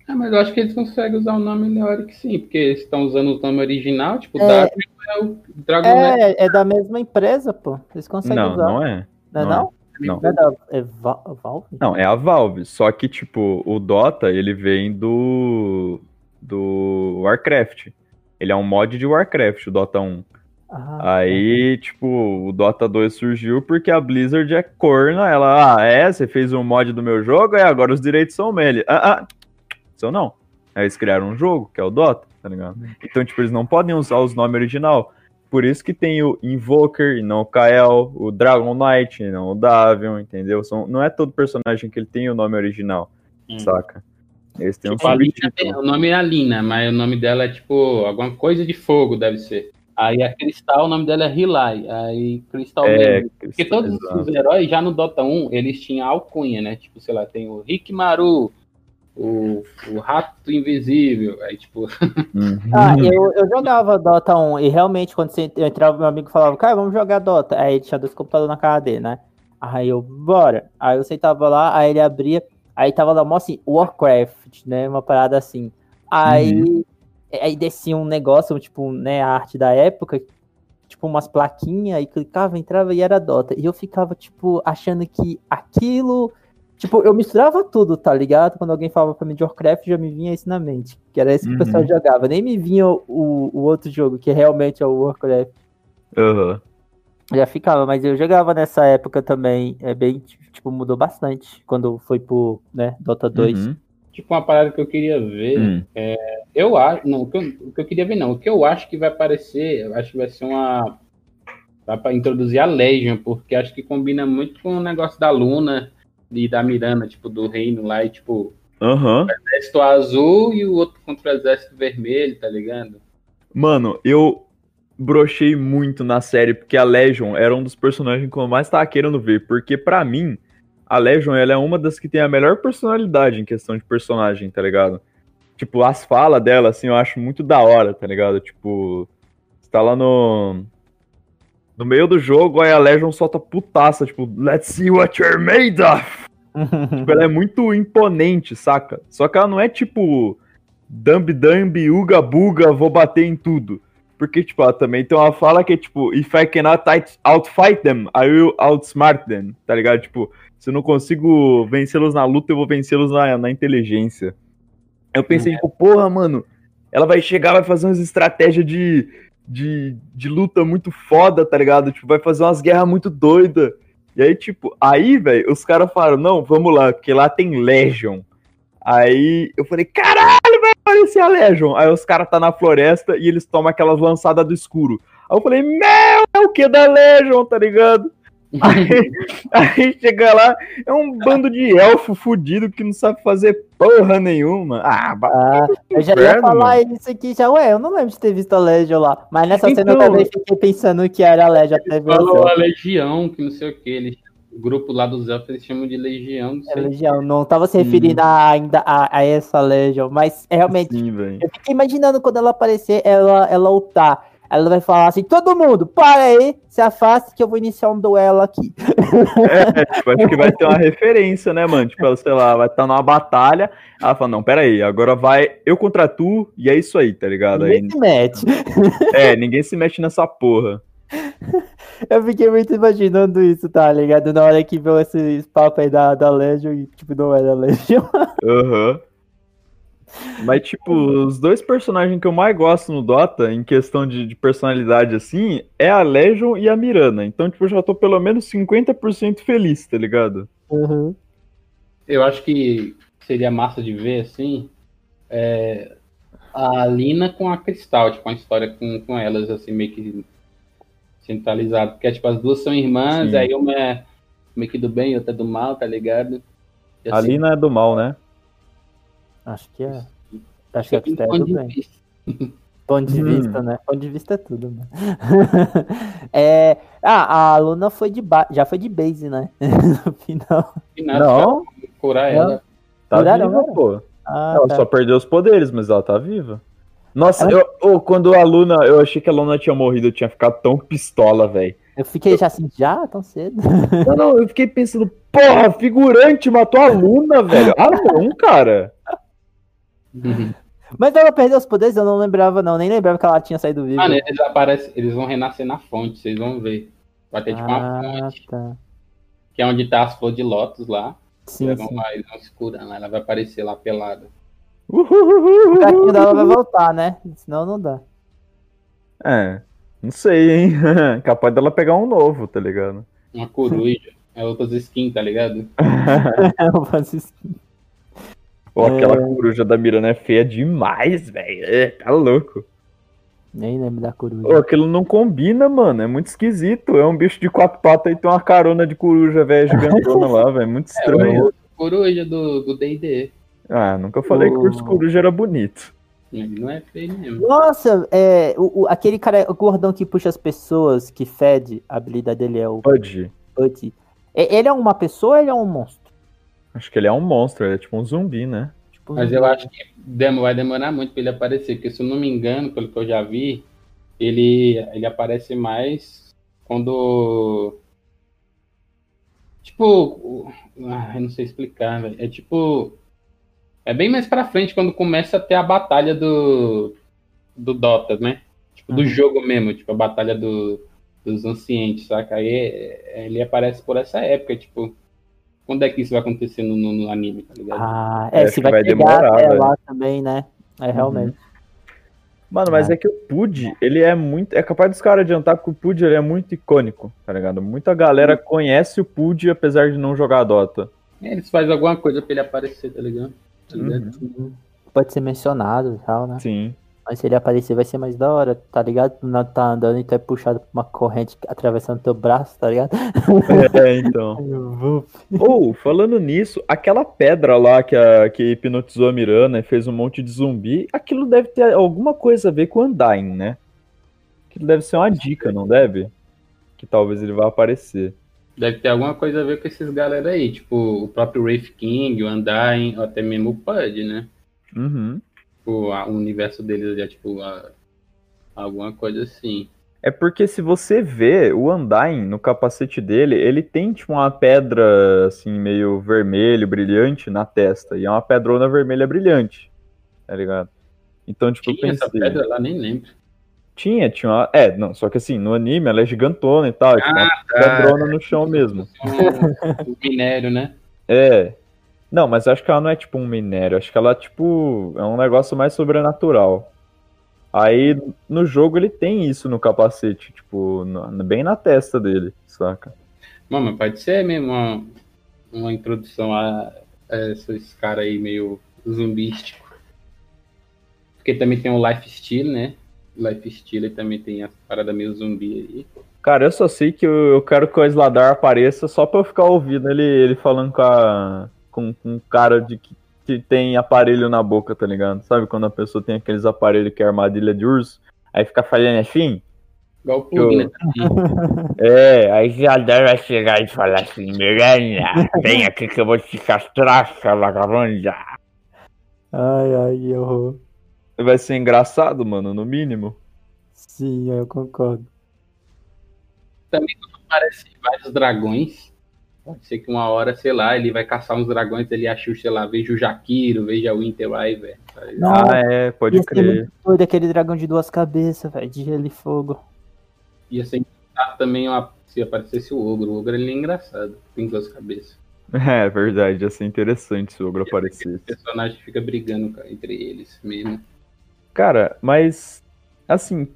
Ah, mas eu acho que eles conseguem usar o nome Leoric sim, porque eles estão usando o nome original, tipo, É. Dark é o Dragon. É, é da mesma empresa, pô. Eles conseguem Não, usar. não é. Não é não é. não? Não. É da é Va- Valve? Não, é a Valve. Só que, tipo, o Dota, ele vem do. do Warcraft. Ele é um mod de Warcraft, o Dota 1. Ah, Aí, tipo, o Dota 2 surgiu porque a Blizzard é corna. Ela, ah, é? Você fez um mod do meu jogo? É, agora os direitos são meus. Ah, ah, são não. Aí eles criaram um jogo, que é o Dota, tá ligado? Então, tipo, eles não podem usar os nomes original. Por isso que tem o Invoker e não o Kael, o Dragon Knight e não o Davion, entendeu? São, não é todo personagem que ele tem o nome original, Hum. saca? Eles têm um Tipo, subtítulo. tem- o nome é Alina, mas o nome dela é tipo alguma coisa de fogo, deve ser. Aí a Cristal, o nome dela é Hilai. Aí Cristal É, mesmo. Porque todos exato. os heróis, já no Dota 1, eles tinham alcunha, né? Tipo, sei lá, tem o Rikimaru, o, o Rato Invisível. Aí, tipo, Uhum. Ah, eu, eu jogava Dota 1 e realmente quando você entrava, meu amigo falava, cara, vamos jogar Dota. Aí ele tinha dois computadores na cara dele, né? Aí eu, bora. Aí eu sentava lá, aí ele abria, aí tava lá, mó assim, Warcraft, né? Uma parada assim. Aí, aí descia um negócio, tipo, né, a arte da época, tipo umas plaquinhas, aí clicava, entrava e era Dota. E eu ficava, tipo, achando que aquilo. Tipo, eu misturava tudo, tá ligado? Quando alguém falava pra mim de Warcraft, já me vinha isso na mente. Que era isso que Uhum. o pessoal jogava. Nem me vinha o, o outro jogo, que realmente é o Warcraft. Aham. Já ficava, mas eu jogava nessa época também. É bem, tipo, mudou bastante. Quando foi pro, né, Dota 2. Uhum. tipo uma parada que eu queria ver. Hum. Eu acho. Não, o que eu, o que eu queria ver, não. O que eu acho que vai aparecer, eu acho que vai ser uma. Vai pra introduzir a Legion, porque acho que combina muito com o negócio da Luna e da Miranda, tipo, do reino lá, e tipo, Aham. exército azul e o outro contra o exército vermelho, tá ligado? Mano, eu brochei muito na série, porque a Legion era um dos personagens que eu mais tava querendo ver. Porque pra mim, a Legion ela é uma das que tem a melhor personalidade em questão de personagem, tá ligado? Tipo, as falas dela, assim, eu acho muito da hora, tá ligado? Tipo, você tá lá no. No meio do jogo, aí a Legion solta putaça, tipo, let's see what you're made of! Tipo, ela é muito imponente, saca? Só que ela não é tipo Dumb Dumb, Uga Buga, vou bater em tudo. Porque, tipo, ó, também tem uma fala que é tipo, if I cannot out- outfight them, I will outsmart them, tá ligado? Tipo, se eu não consigo vencê-los na luta, eu vou vencê-los na, na inteligência. Eu pensei, tipo, porra, mano, ela vai chegar, vai fazer umas estratégias de, de, de luta muito foda, tá ligado? Tipo, vai fazer umas guerras muito doidas. E aí, tipo, aí, velho, os caras falaram, não, vamos lá, porque lá tem Legion. Aí eu falei, caralho, vai aparecer a Legion. Aí os caras tá na floresta e eles tomam aquelas lançadas do escuro. Aí eu falei, meu, é o que da Legion, tá ligado? Aí, aí chega lá, é um bando de elfo fudido que não sabe fazer porra nenhuma. Ah, Ah, eu já ia Inferno, falar isso aqui já. Ué, eu não lembro de ter visto a Legion lá. Mas nessa cena eu Então- também fiquei pensando que era a Legion até ver Falou a Legião, que não sei o que. Eles, o grupo lá dos elfos eles chamam de Legião. Não É. Legião, não tava se referindo a- ainda a, a essa Legion, mas é realmente, sim, eu fiquei imaginando quando ela aparecer, ela, ela lutar. Ela vai falar assim: todo mundo, para aí, se afaste que eu vou iniciar um duelo aqui. É, tipo, acho que vai ter uma referência, né, mano? Tipo, ela, sei lá, vai estar numa batalha. Ela fala, não, pera aí, agora vai eu contra tu, e é isso aí, tá ligado? Aí, Ninguém se mete. é, ninguém se mexe nessa porra. Eu fiquei muito imaginando isso, tá ligado? Na hora que viu esse papo aí da, da Legion e, tipo, não era Legion. Aham. Mas, tipo, os dois personagens que eu mais gosto no Dota, em questão de, de personalidade, assim, é a Legion e a Mirana. Então, tipo, eu já tô pelo menos 50% feliz, tá ligado? Uhum. Eu acho que seria massa de ver, assim, é, a Lina com a Cristal, tipo, uma história com, com elas, assim, meio que centralizado. Porque, tipo, as duas são irmãs, Sim. aí uma é meio que do bem e outra é do mal, tá ligado? E, A assim, Lina é do mal, né? Acho que é. Acho que é ponto tudo de bem. vista. Ponto de Hum. vista, né? Ponto de vista é tudo, né? é... Ah, a Luna foi de ba... já foi de base, né? no final. Nada, Não, curar ela. tá Curaram viva, ela? pô. Ah, Ela tá. só perdeu os poderes, mas ela tá viva. Nossa, Ela- eu, quando a Luna, eu achei que a Luna tinha morrido, eu tinha ficado tão pistola, velho. Eu fiquei já assim, já tão cedo. Não, não, eu fiquei pensando, porra, figurante matou a Luna, velho. Ah, não, cara. Mas ela perdeu os poderes, eu não lembrava, não. Nem lembrava que ela tinha saído viva. Mano, eles aparecem, eles vão renascer na fonte, vocês vão ver. Vai ter tipo uma ah, fonte, tá. que é onde tá as flores de lótus lá. Sim, Eles vão sim. lá, eles vão se curando, ela vai aparecer lá pelada. O gatinho dela vai voltar, né? Senão não dá. É, não sei, hein? Capaz dela pegar um novo, tá ligado? Uma coruja. É outras skins, tá ligado? Eu faço isso. Pô, aquela É. coruja da Mirana é feia demais, velho. É, tá louco. Nem lembro da coruja. Ô, aquilo não combina, mano. É muito esquisito. É um bicho de quatro patas e tem uma carona de coruja, velho, gigantona lá, velho. Muito É, estranho. o coruja do do D&D. Ah, nunca falei que o coruja era bonito. Ele não é feio mesmo. Nossa, é, o, o- aquele cara, o gordão que puxa as pessoas, que fede, a habilidade dele é o Pode. Put. E- Ele é uma pessoa ou ele é um monstro? Acho que ele é um monstro, ele é tipo um zumbi, né? Tipo, Mas eu acho que vai demorar muito pra ele aparecer, porque se eu não me engano, pelo que eu já vi, ele, ele aparece mais quando. Tipo. Ah, eu não sei explicar, velho. É tipo. É bem mais pra frente quando começa a ter a batalha do. Do Dota, né? Tipo, do Uhum. jogo mesmo, tipo, a batalha do, dos ancientes, saca? Aí é- ele aparece por essa época, tipo. Quando é que isso vai acontecer no, no- no anime, tá ligado? Ah, é, se vai, vai demorar, até velho. lá também, né? É, realmente. Mano, mas Ah. é que o Pud, ele é muito. É capaz dos caras adiantar porque o Pud ele é muito icônico, tá ligado? Muita galera conhece o Pud apesar de não jogar Dota. É, Eles fazem alguma coisa pra ele aparecer, tá ligado? Tá ligado? Uhum. Pode ser mencionado e tal, né? Sim. Mas se ele aparecer vai ser mais da hora, tá ligado? Tu não tá andando e tu é puxado por uma corrente atravessando teu braço, tá ligado? É, então. Ou, falando nisso, aquela pedra lá que, a, que hipnotizou a Mirana e fez um monte de zumbi, aquilo deve ter alguma coisa a ver com o Undyne, né? Aquilo deve ser uma dica, não deve? Que talvez ele vá aparecer. Deve ter alguma coisa a ver com esses galera aí, tipo o próprio Wraith King, o Undyne, ou até mesmo o Pud, né? Uhum. Tipo, a- o universo deles é tipo a- alguma coisa assim. É porque se você vê o Undyne no capacete dele, ele tem tipo uma pedra assim, meio vermelho, brilhante na testa. E é uma pedrona vermelha brilhante. Tá ligado? Então, tipo, eu Tinha essa pensei. pedra lá, nem lembro. Tinha, tinha uma. É, não, só que assim, no anime ela é gigantona e tal, é tipo uma pedrona no chão mesmo. Um, um minério, né? É. Não, mas acho que ela não é tipo um minério, acho que ela, tipo, é um negócio mais sobrenatural. Aí no jogo ele tem isso no capacete, tipo, no- bem na testa dele, saca? Mano, mas pode ser mesmo uma, uma introdução a, a esses caras aí meio zumbístico. Porque também tem o lifestyle, né? Lifestyle também tem as paradas meio zumbi aí. Cara, eu só sei que eu, eu quero que o Isladar apareça só pra eu ficar ouvindo ele, ele falando com, a, com, com um cara de que, que tem aparelho na boca, tá ligado? Sabe quando a pessoa tem aqueles aparelhos que é armadilha de urso? Aí fica falando assim? Igual o plug, Eu- né? É, aí Isladar vai chegar e falar assim, Miranha, vem aqui que eu vou te castrar, sua vagabunda. Ai, ai, eu. Vai ser engraçado, mano, no mínimo. Sim, eu concordo. Parece vários dragões. Pode ser que uma hora, sei lá, ele vai caçar uns dragões, ele acha, sei lá, veja o Jaquiro, veja o Winterriver. sabe? Não, Ah, é, pode ia crer. muito doido aquele dragão de duas cabeças, velho, de gelo e fogo. Ia ser engraçado também uma- se aparecesse o ogro. O ogro ele é engraçado, tem duas cabeças. É verdade, ia ser interessante se o ogro O aparecesse. personagem fica brigando entre eles mesmo. Cara, mas assim,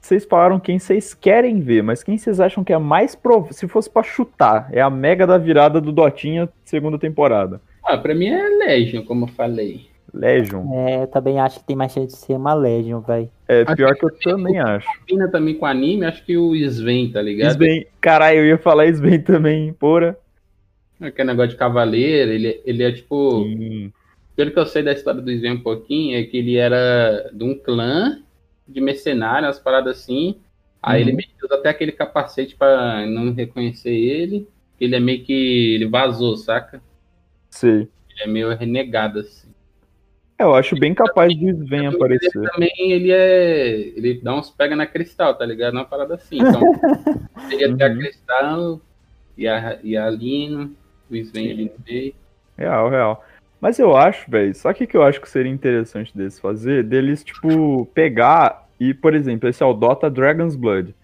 vocês falaram quem vocês querem ver, mas quem vocês acham que é mais prov... se fosse pra chutar, é a mega da virada do Dotinha segunda temporada. Ah, pra mim é Legion, como eu falei. Legion. É, eu também acho que tem mais chance de ser uma Legion, velho. É Acho pior que que eu também acho. Combina também com anime, acho que o Sven, tá ligado? Sven, caralho, eu ia falar Sven também, porra. Aquele negócio de cavaleiro, ele, ele é tipo. Sim. Pelo que eu sei da história do Sven um pouquinho, é que ele era de um clã de mercenários, umas paradas assim. Aí Uhum. ele meio usa até aquele capacete pra não reconhecer ele. Ele é meio que. Ele vazou, saca? Sei. Ele é meio renegado, assim. É, eu acho bem capaz de Sven Ele aparecer. também ele é. Ele dá uns pega na cristal, tá ligado? Uma parada assim. Então, seria até a Uhum. cristal e a, e a Lino, o Sven ali no meio. Real, real. Mas eu acho, velho, só que que eu acho que seria interessante deles fazer? Deles, tipo, pegar e, por exemplo, esse é o Dota Dragon's Blood.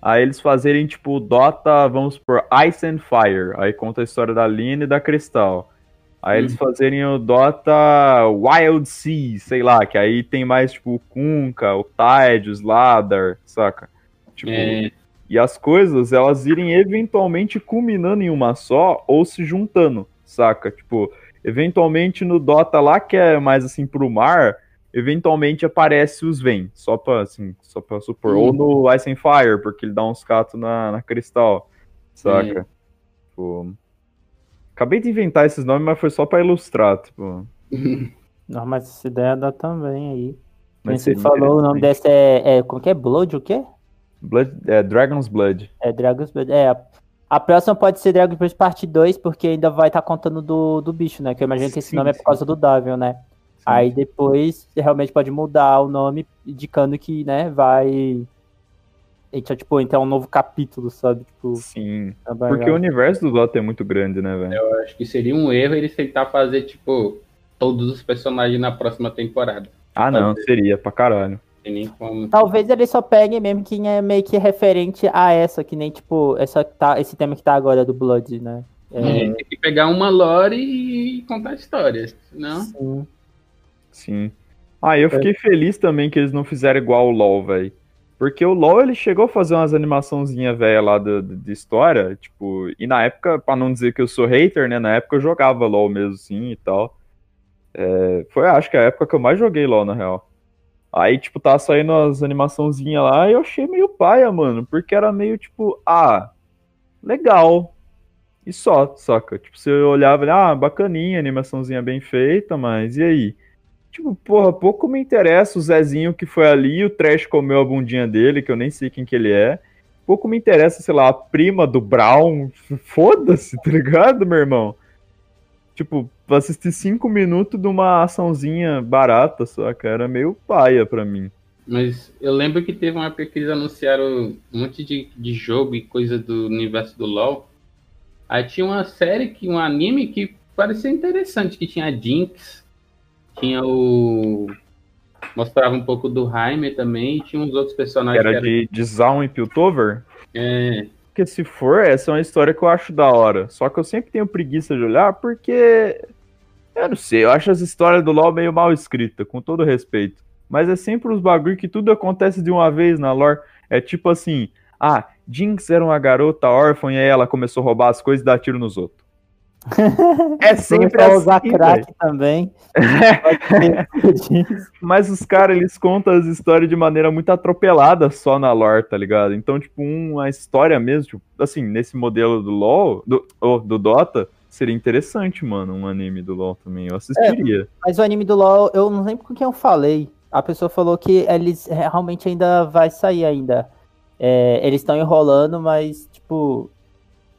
Aí eles fazerem, tipo, Dota, vamos por Ice and Fire. Aí conta a história da Lina e da Cristal. Aí eles fazerem o Dota Wild Sea, sei lá, que aí tem mais, tipo, o Kunkka, o Tide, o Sladar, saca? Tipo, É, e as coisas, elas irem eventualmente culminando em uma só ou se juntando, saca? Tipo, eventualmente no Dota lá, que é mais assim pro mar, eventualmente aparece os Ven, só pra, assim, só pra supor. Ou no Ice and Fire, porque ele dá uns catos na, na cristal, saca? Tipo, acabei de inventar esses nomes, mas foi só pra ilustrar, tipo. Não, mas essa ideia dá também aí. Mas você falou, o nome dessa é, é. Como que é? Blood o quê? Blood, é, Dragon's Blood. É Dragon's Blood. É. a- próxima pode ser Dragon's Blood parte 2, porque ainda vai estar contando do, do bicho, né? Que eu imagino que esse Sim, nome é por sim. causa do Davion, né? Aí depois realmente pode mudar o nome, indicando que, né, vai. Então, tipo, entrar um novo capítulo, sabe? Tipo, Sim. na Porque o universo do Dota é muito grande, né, velho? eu acho que seria um erro eles tentar fazer, tipo, todos os personagens na próxima temporada. Ah, não, seria pra caralho. Tem nem como. Talvez eles só peguem mesmo quem é meio que referente a essa, que nem, tipo, essa, tá, esse tema que tá agora do Blood, né? É, É, tem que pegar uma lore e contar histórias. Não? sim. Sim. Ah, eu fiquei feliz também que eles não fizeram igual o LoL, velho. Porque o LoL, ele chegou a fazer umas animaçãozinhas velha lá do- do- de, história, tipo, e na época, pra não dizer que eu sou hater, né, na época eu jogava LoL mesmo, sim, e tal. É, foi, acho que a época que eu mais joguei LoL, na real. Aí, tipo, tava saindo as animaçãozinhas lá e eu achei meio paia, mano, porque era meio, tipo, ah, legal. E só, saca? Tipo, você olhava, ah, bacaninha, animaçãozinha bem feita, mas e aí? Tipo, porra, pouco me interessa o Zezinho que foi ali, o Trash comeu a bundinha dele, que eu nem sei quem que ele é. Pouco me interessa, sei lá, a prima do Brown. Foda-se, tá ligado, meu irmão? Tipo, pra assistir cinco minutos de uma açãozinha barata, saca? Era meio paia pra mim. Mas eu lembro que teve uma época que eles anunciaram um monte de, de jogo e coisa do universo do LoL. Aí tinha uma série, que um anime que parecia interessante, que tinha a Jinx, tinha o. mostrava um pouco do Jaime também, e tinha uns outros personagens era de, de Zaun e Piltover. É, Porque se for, essa é uma história que eu acho da hora. Só que eu sempre tenho preguiça de olhar porque. Eu não sei, eu acho as histórias do LoL meio mal escritas, com todo respeito. Mas é sempre os bagulho que tudo acontece de uma vez na lore. É tipo assim: ah, Jinx era uma garota órfã e aí ela começou a roubar as coisas e dar tiro nos outros. É sempre assim, usar crack também. Mas os caras, eles contam as histórias de maneira muito atropelada só na lore, tá ligado? Então, tipo, uma história mesmo, tipo, assim, nesse modelo do LoL, do, oh, do Dota, seria interessante, mano, um anime do LoL também. Eu assistiria. Mas o anime do LoL, eu não lembro com quem eu falei. A pessoa falou que eles realmente ainda vai sair ainda. É, eles estão enrolando, mas, tipo,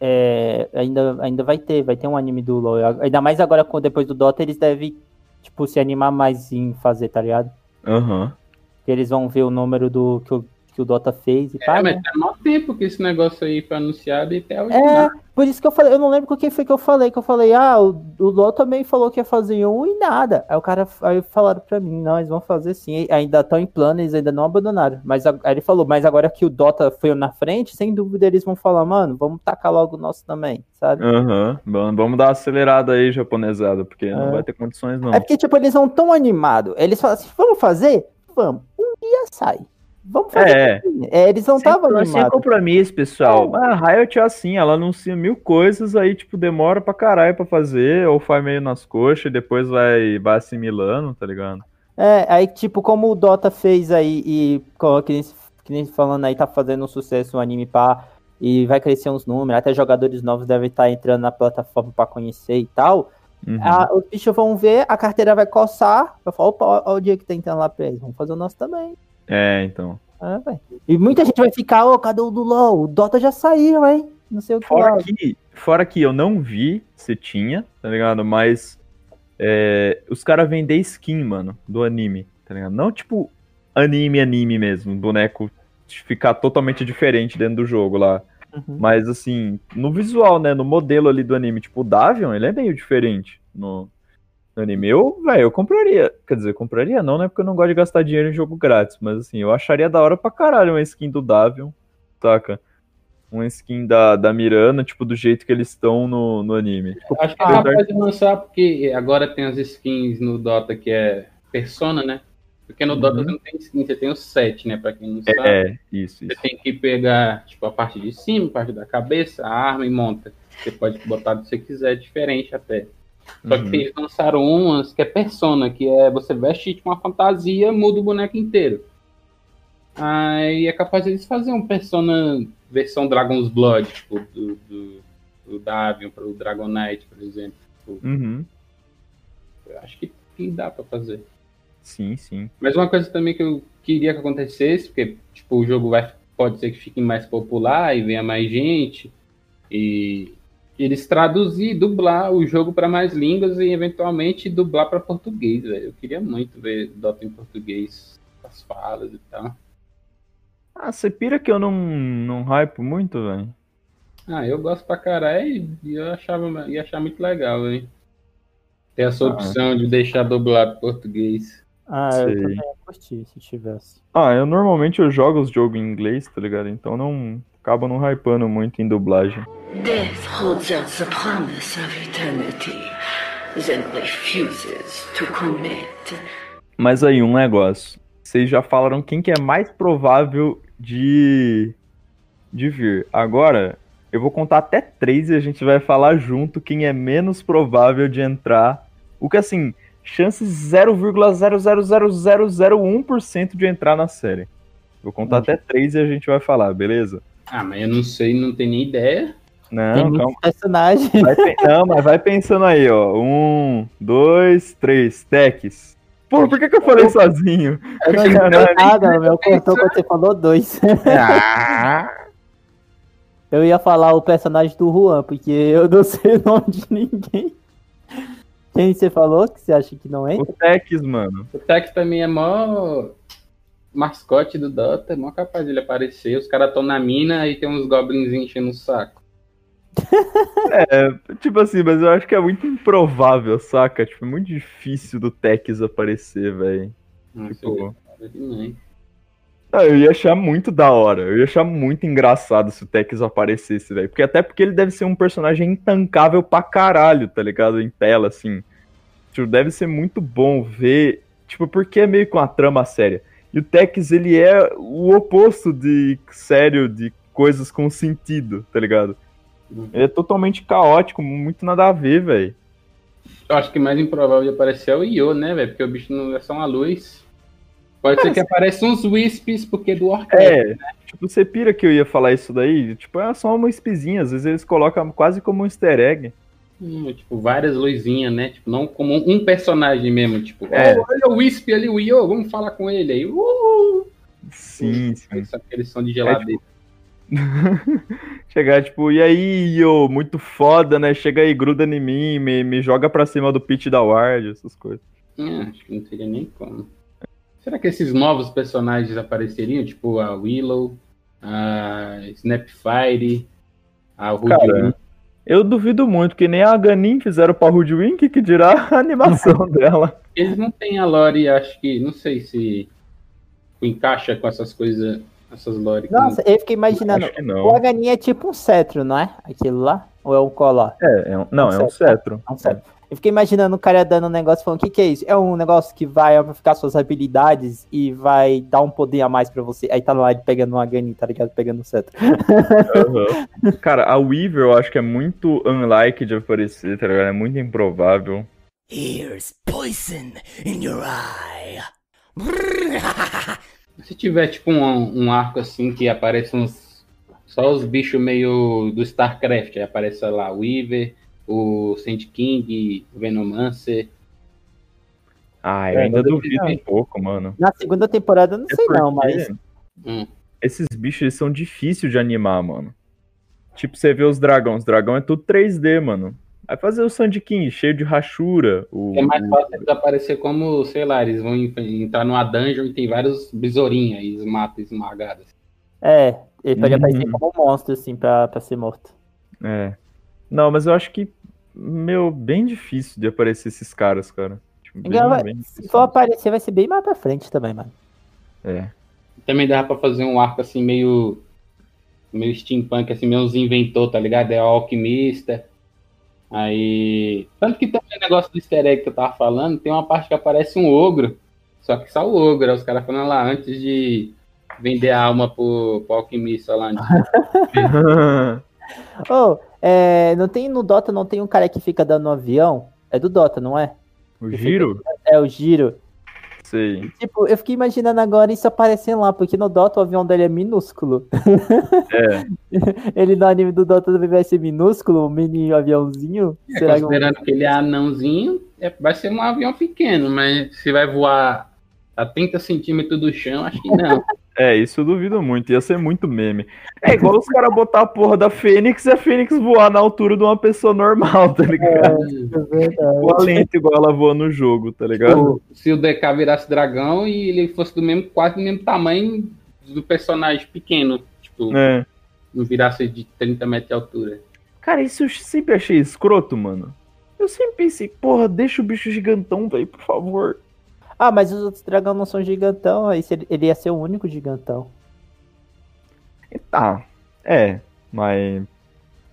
é, ainda, ainda vai ter, vai ter um anime do LoL. Ainda mais agora, depois do Dota, eles devem, tipo, se animar mais em fazer, tá ligado? Aham. Porque eles vão ver o número do que o, que o Dota fez e é, pá, mas né? tá mó tempo que esse negócio aí foi anunciado e até hoje. É, nada. por isso que eu falei, eu não lembro com quem foi que eu falei, que eu falei, ah, o, o LoL também falou que ia fazer um e nada. Aí o cara, aí falaram pra mim, não, eles vão fazer sim, ainda estão em plano, eles ainda não abandonaram. Mas a- aí ele falou, mas agora que o Dota foi na frente, sem dúvida eles vão falar, mano, vamos tacar logo o nosso também, sabe? Aham. Bom, Vamos dar uma acelerada aí, japonesada, porque não É. vai ter condições, não. É porque, tipo, eles não tão animados. Eles falam assim, vamos fazer? Vamos. Um dia sai. Vamos fazer. É. assim. É, eles não estavam Sem- sem animados. compromisso, pessoal. A Riot é assim, ela anuncia mil coisas, aí, tipo, demora pra caralho pra fazer, ou faz meio nas coxas e depois vai, vai assimilando, tá ligado? É, aí, tipo, como o Dota fez aí, e que nem, que nem falando aí, tá fazendo um sucesso o anime pá, e vai crescer uns números, até jogadores novos devem estar entrando na plataforma pra conhecer e tal. Uhum. a- os bichos vão ver, a carteira vai coçar, vai falar, opa, ó o dia que tá entrando lá pra eles, vamos fazer o nosso também. É, então. É, e muita gente vai ficar, ô, cadê o do LoL? O Dota já saiu, hein? Não sei o que Fora lá. que, fora que eu não vi se tinha, tá ligado? Mas é, os caras vendem skin, mano, do anime, tá ligado? Não tipo anime, anime mesmo, boneco ficar totalmente diferente dentro do jogo lá. Uhum. Mas assim, no visual, né? No modelo ali do anime, tipo, o Davion, ele é meio diferente no, no anime. Eu, velho, eu compraria. Quer dizer, compraria não, né? Porque eu não gosto de gastar dinheiro em jogo grátis. Mas assim, eu acharia da hora pra caralho uma skin do Davion, saca? Uma skin da, da Mirana, tipo, do jeito que eles estão no, no anime. Tipo, Acho que é apesar- capaz de lançar, porque agora tem as skins no Dota que é Persona, né? Porque no Dota Uhum. você não tem skin, você tem o set, né? Pra quem não sabe. É, isso, Você isso. tem que pegar, tipo, a parte de cima, a parte da cabeça, a arma e monta. Você pode botar do que você quiser, diferente até. Só Uhum. que eles lançaram umas que é persona, que é você veste tipo uma fantasia, muda o boneco inteiro. Aí é capaz de eles fazerem um persona versão Dragon's Blood, tipo, do, do, do Davion para o Dragonite, por exemplo. Uhum. Eu acho que, que dá pra fazer. Sim, sim. Mas uma coisa também que eu queria que acontecesse, porque tipo, o jogo vai, pode ser que fique mais popular e venha mais gente, e eles traduzir, dublar o jogo para mais línguas e eventualmente dublar para português. velho. Eu queria muito ver Dota em português, as falas e tal. Ah, você pira que eu não, não hypo muito, velho? Ah, eu gosto pra caralho e eu achava, ia achar muito legal, velho. Ter essa Ah. opção de deixar dublado português. Ah, Sei. eu também ia curtir se tivesse. Ah, eu normalmente eu jogo os jogos em inglês, tá ligado? Então não acabo não hypando muito em dublagem. Death holds out the promise of eternity, then refuses to commit. Mas aí, um negócio. Vocês já falaram quem que é mais provável de, de vir. Agora, eu vou contar até três e a gente vai falar junto quem é menos provável de entrar. O que, assim, chances 0,0000001% de entrar na série. Vou contar até três e a gente vai falar, beleza? Ah, mas eu não sei, não tenho nem ideia. Tem Não, calma. muitos personagens. Vai não, mas vai pensando aí, ó. Um, dois, três. Tex. Pô, por que, que eu falei sozinho? Eu não entendi nada, o meu cortou quando você falou dois. Eu ia falar o personagem do Juan, porque eu não sei o nome de ninguém. Quem você falou que você acha que não O entra? Tex, mano. O Tex também é mó mascote do Dota, é mó capaz dele aparecer. Os caras estão na mina e tem uns goblins enchendo o saco. É, tipo assim, mas eu acho que é muito improvável, saca? Tipo, é muito difícil do Tex aparecer, velho. Tipo. Ah, eu ia achar muito da hora. Eu ia achar muito engraçado se o Tex aparecesse, velho. Porque até porque ele deve ser um personagem intancável pra caralho, tá ligado? Em tela, assim. Tipo, deve ser muito bom ver. Tipo, porque é meio com a trama séria. E o Tex, ele é o oposto de sério, de coisas com sentido, tá ligado? Uhum. Ele é totalmente caótico, muito nada a ver, velho. Eu acho que mais improvável de aparecer é o Io, né, velho? Porque o bicho não é só uma luz. Pode ser que apareça uns Wisps, porque do Warcraft. É, tipo, você pira que eu ia falar isso daí? Tipo, é só uma espizinha, às vezes eles colocam quase como um easter egg. Hum, tipo, várias luzinhas, né? Tipo, não como um personagem mesmo. Tipo, É. "Oh, olha o Wisp ali, o Io, vamos falar com ele aí. Uh! Sim, sim. Aí só aquele som de geladeira. Chegar, tipo, e aí, yo, muito foda, né? Chega aí, gruda em mim, me, me joga pra cima do pit da Ward, essas coisas. Hum, acho que não teria nem como. Será que esses novos personagens apareceriam? Tipo a Willow, a Snapfire, a Rudy Eu duvido muito, que nem a Ganin fizeram pra Hoodwink, que dirá a animação dela. Eles não têm a lore, acho que. Não sei se encaixa com essas coisas. Essas lore. que- Nossa, eu fiquei imaginando. Acho que O não. Aganinha é tipo um cetro, não é? Aquilo lá? Ou é um colar? É, é um- não, é um cetro. É um cetro. Eu fiquei imaginando o cara dando um negócio falando: o que, que é isso? É um negócio que vai amplificar suas habilidades e vai dar um poder a mais pra você. Aí tá lá ele pegando um Agani, tá ligado? Pegando o cetro. Aham. Cara, a Weaver eu acho que é muito unlike de aparecer, tá ligado? É muito improvável. Here's poison in your eye. Se tiver tipo um, um arco assim que aparece uns. Só os bichos meio do StarCraft. Aí aparece lá Weaver, o Sand King, o Venomancer. Ah, eu É, ainda duvido um pouco, mano. Na segunda temporada eu não É sei não, mas. Hum. Esses bichos eles são difíceis de animar, mano. Tipo, você vê os dragões. Os dragão é tudo 3D, mano. Vai fazer o Sand King cheio de rachura. O, É mais fácil eles aparecer como, sei lá, eles vão en- entrar numa dungeon e tem vários besourinhos aí, eles matam esmagados. É, ele pode Uhum. aparecer como um monstro, assim, pra, pra ser morto. É. Não, mas eu acho que, meu, bem difícil de aparecer esses caras, cara. Tipo, bem, vai- bem Se for aparecer, vai ser bem mais pra frente também, mano. É. Também dava pra fazer um arco assim meio. meio steampunk, assim, meio uns inventor, tá ligado? É o alquimista. Aí. Tanto que também o negócio do easter egg que eu tava falando, tem uma parte que aparece um ogro. Só que só o ogro, os caras falando lá, antes de vender a alma pro, pro alquimista lá. Antes. Ô, é, não tem no Dota, não tem um cara que fica dando um avião? É do Dota, não é? o giro? É o Giro. Sei. Tipo, eu fiquei imaginando agora isso aparecendo lá, porque no Dota o avião dele é minúsculo. É. Ele no anime do Dota também vai ser minúsculo, um mini aviãozinho. É, Será que considerando que ele é anãozinho, é- vai ser um avião pequeno, mas se vai voar a 30 centímetros do chão, acho que não. É, isso eu duvido muito. Ia ser muito meme. É igual os caras botar a porra da Fênix e a Fênix voar na altura de uma pessoa normal, tá ligado? é verdade? Voar lento igual ela voa no jogo, tá ligado? se o DK virasse dragão e ele fosse do mesmo, quase do mesmo tamanho do personagem pequeno, tipo, É. não virasse de 30 metros de altura. Cara, isso eu sempre achei escroto, mano. Eu sempre pensei, porra, deixa o bicho gigantão, velho, por favor. Ah, mas os outros dragões não são gigantão, aí ele, ia ser o único gigantão. Tá, é, mas.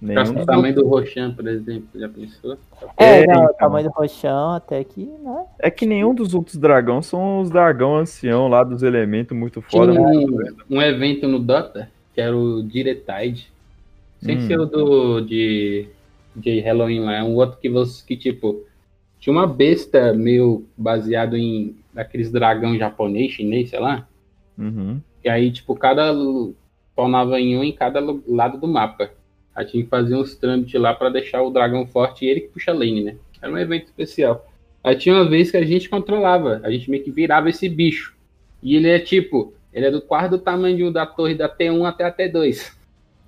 Nenhum o tamanho do Roshan, por exemplo, já pensou? É, É, não, então. o tamanho do roxão até que, né? É que nenhum dos outros dragões são os dragão ancião lá dos elementos muito Tinha foda. mas- um, um evento no Dota, que era o Diretide, sem Hum. ser o do de, de Halloween lá, é um outro que você, que tipo, tinha uma besta meio baseado em aqueles dragão japonês, chinês, sei lá, Uhum. E aí, tipo, cada spawnava em um em cada lado do mapa. Aí tinha que fazer uns trâmites lá pra deixar o dragão forte e ele que puxa lane, né? Era um evento especial. Aí tinha uma vez que a gente controlava, a gente meio que virava esse bicho. E ele é tipo, ele é do quarto do tamanho da torre da T1 até a T2.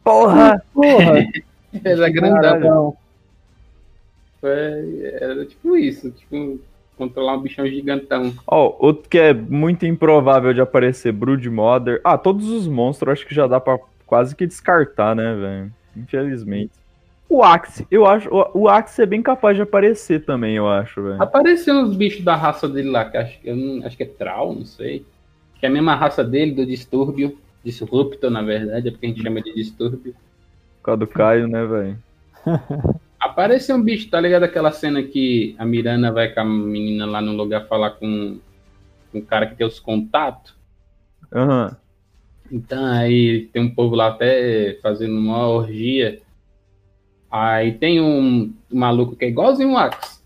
Porra! Porra, Era grandão. dragão. Foi- Era tipo isso, tipo, controlar um bichão gigantão. Ó, outro que é muito improvável de aparecer, Broodmother. Ah, todos os monstros acho que já dá pra quase que descartar, né, velho? Infelizmente. O Axe, eu acho. O, o Axe é bem capaz de aparecer também, eu acho, velho. Apareceu uns bichos da raça dele lá, que acho, eu não- acho que é Trau, não sei. Que é a mesma raça dele, do Distúrbio. Disruptor, na verdade, é porque a gente chama de Distúrbio. Por causa do Caio, né, velho? Apareceu um bicho, tá ligado? Aquela cena que a Miranda vai com a menina lá no lugar falar com, com o cara que tem os contatos. Aham. Então aí tem um povo lá até fazendo uma orgia. Aí tem um maluco que é igualzinho o Axe.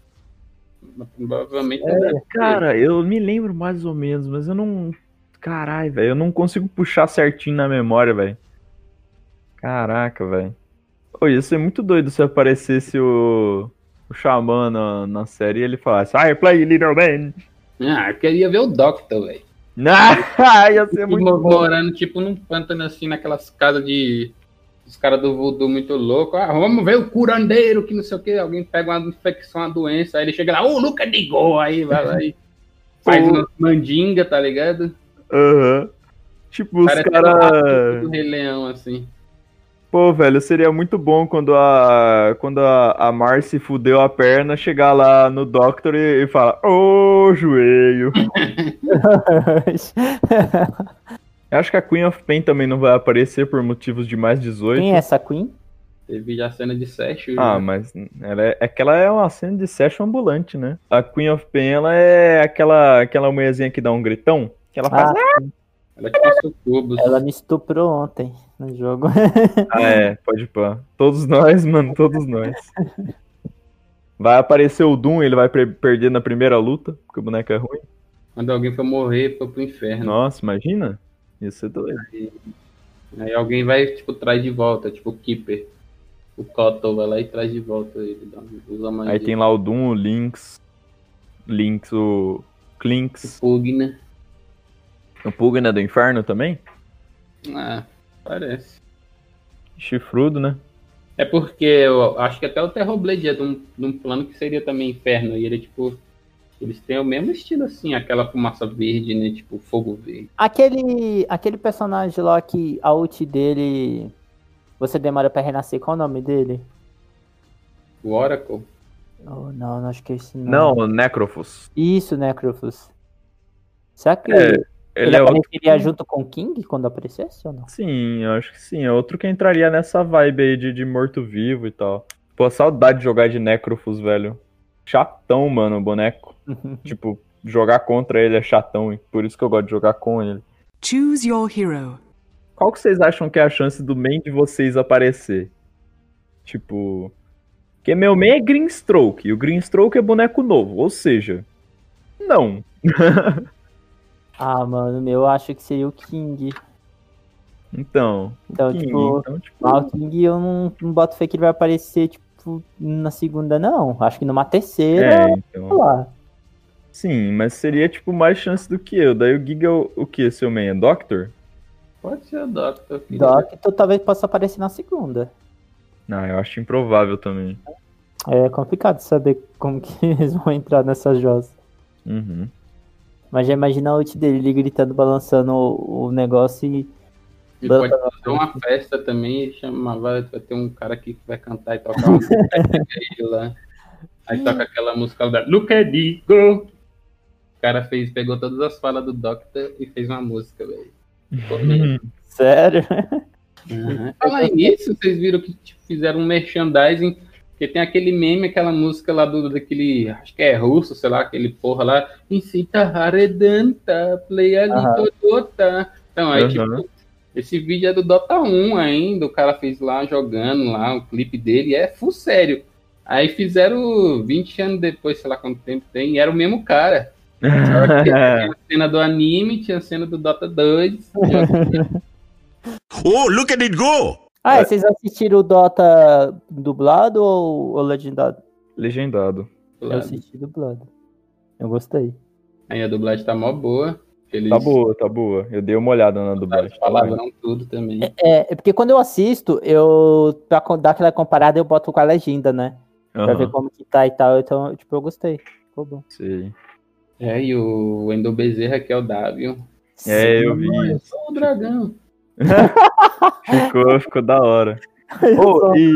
Provavelmente é, Cara, eu me lembro mais ou menos, mas eu não. Caralho, velho. Eu não consigo puxar certinho na memória, velho. Caraca, velho. Pô, ia ser muito doido se aparecesse o. O Xamã na, na série e ele falasse, I play Little Man. Ah, eu queria ver o Doctor, velho. Ah, ia ser muito Mo- bom. morando tipo num pântano assim, naquelas casas de. Os caras do voodoo muito louco. Ah, vamos ver o curandeiro, que não sei o que. Alguém pega uma infecção, uma doença. Aí ele chega lá, ô, Luca ligou. Aí vai lá e faz uma mandinga, tá ligado? Aham. Tipo, os caras. do Rei Leão, assim. Pô, velho, seria muito bom quando a quando a, a Marcy fudeu a perna, chegar lá no Doctor e, e falar, ô, joelho. Eu acho que a Queen of Pain também não vai aparecer por motivos de mais 18. Quem é essa Queen? Teve já a cena de Session. Ah, mas ela é, é que ela é uma cena de session ambulante, né? A Queen of Pain, ela é aquela, aquela mulherzinha que dá um gritão, que ela faz... Ah, Ela te passou cubos. ela me estuprou ontem no jogo. Ah, é, pode pá. Todos nós, mano, todos nós. Vai aparecer o Doom, ele vai perder na primeira luta, porque o boneco é ruim. Quando alguém for morrer, foi pro inferno. Nossa, imagina? Isso é doido. Aí alguém vai, tipo, traz de volta, tipo o Keeper. O Cotton vai lá e traz de volta ele. Dá, usa magia. Aí tem lá o Doom, o Lynx, Lynx, o Clinks, Pugna. O Pugna do Inferno também. Ah, parece. Chifrudo, né? É porque eu acho que até o Terrorblade é de um, de um plano que seria também inferno. E ele, tipo, eles têm o mesmo estilo assim, aquela fumaça verde, né? Tipo, fogo verde. Aquele, aquele personagem lá que a ult dele. Você demora pra renascer, qual é o nome dele? O Oracle. Oh, não, não acho que é esse nome. Não, Necrophos. Isso, Necrophus. Será que É, ele, Ele é outro. apareceria junto com o King quando aparecesse ou não? Sim, eu acho que sim. É outro que entraria nessa vibe aí de, de morto-vivo e tal. Pô, saudade de jogar de Necrophos, velho. Chatão, mano, o boneco. tipo, jogar contra ele é chatão, e por isso que eu gosto de jogar com ele. Choose your hero. Qual que vocês acham que é a chance do main de vocês aparecer? Tipo. Porque meu main é Greenstroke, e o Greenstroke é boneco novo, ou seja. Não. Ah, mano, meu, eu acho que seria o King. Então. Então, King, tipo, então, tipo, ah, o King eu não, não boto fé que ele vai aparecer, tipo, na segunda, não. Acho que numa terceira, é, então. lá. Sim, mas seria tipo mais chance do que eu. Daí o Giga é o, o que? Seu main é Doctor? Pode ser o Doctor. filho. Doctor talvez possa aparecer na segunda. Não, eu acho improvável também. É complicado saber como que eles vão entrar nessa jossa. Uhum. Mas já imagina a ult dele, ele gritando, balançando o, o negócio e. Ele pode fazer uma festa também e chamar, vai, vai ter um cara aqui que vai cantar e tocar uma música lá. Aí toca aquela música da Look at it, go! O cara fez, pegou todas as falas do Doctor e fez uma música, velho. Sério? Uhum. Falar nisso, vocês viram que tipo, fizeram um merchandising, porque tem aquele meme, aquela música lá do, daquele, acho que é russo, sei lá, aquele porra lá, Incita Haredanta, play ali. Dota. Então, aí, Aham. tipo, esse vídeo é do Dota 1 ainda, o cara fez lá jogando lá, o clipe dele, e é full sério. Aí fizeram 20 anos depois, sei lá quanto tempo tem, e era o mesmo cara. Tinha a cena do anime, tinha a cena do Dota 2. Oh, look at it go! Ah, e vocês assistiram o Dota dublado ou, ou legendado? Legendado. Eu assisti dublado. Eu gostei. Aí a dublagem tá mó boa. Eles Tá boa, tá boa. Eu dei uma olhada na dublagem. tá palavrão tudo também. É, é porque quando eu assisto, eu. Pra dar aquela comparada, eu boto com a legenda, né? Pra ver como que tá e tal. Então, tipo, eu gostei. Ficou bom. sei. É, e o Endo Bezerra, que é o W. É, eu vi. Eu sou o dragão. Ficou, ficou da hora. Eu Ô, sou- e,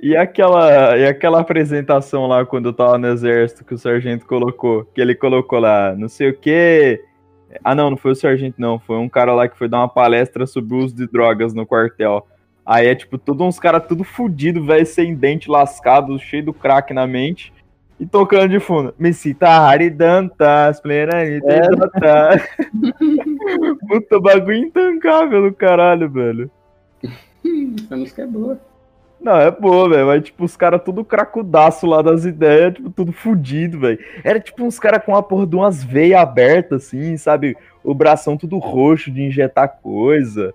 E aquela, e aquela apresentação lá quando eu tava no exército que o sargento colocou, que ele colocou lá, não sei o quê. Ah, não, não foi o sargento, não. Foi um cara lá que foi dar uma palestra sobre o uso de drogas no quartel. Aí é tipo, todos uns caras tudo fudido, velho, sem dente, lascado, cheio do crack na mente. E tocando de fundo. Me cita Haridantas, plenamente. É. Puta bagulho intancável do caralho, velho. Essa música é boa. Não, é boa, velho. Mas, tipo, os caras tudo cracudaço lá das ideias, tipo, tudo fudido, velho. Era tipo uns caras com a porra de umas veias abertas, assim, sabe? O bração tudo roxo de injetar coisa.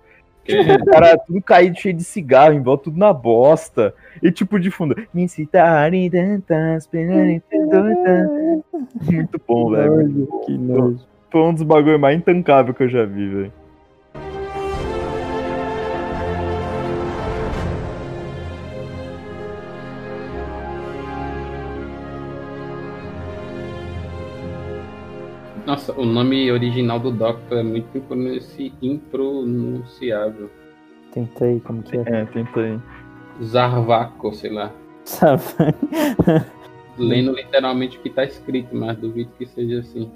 O cara tudo caído, cheio de cigarro, em volta, tudo na bosta. E tipo, de fundo. Muito bom, velho. Foi um dos bagulhos mais intancáveis que eu já vi, velho. Nossa, o nome original do Doctor é muito impronunci- impronunciável. Tentei, como que é? É, tentei. Zarvaco, sei lá. Lendo literalmente o que tá escrito, mas duvido que seja assim.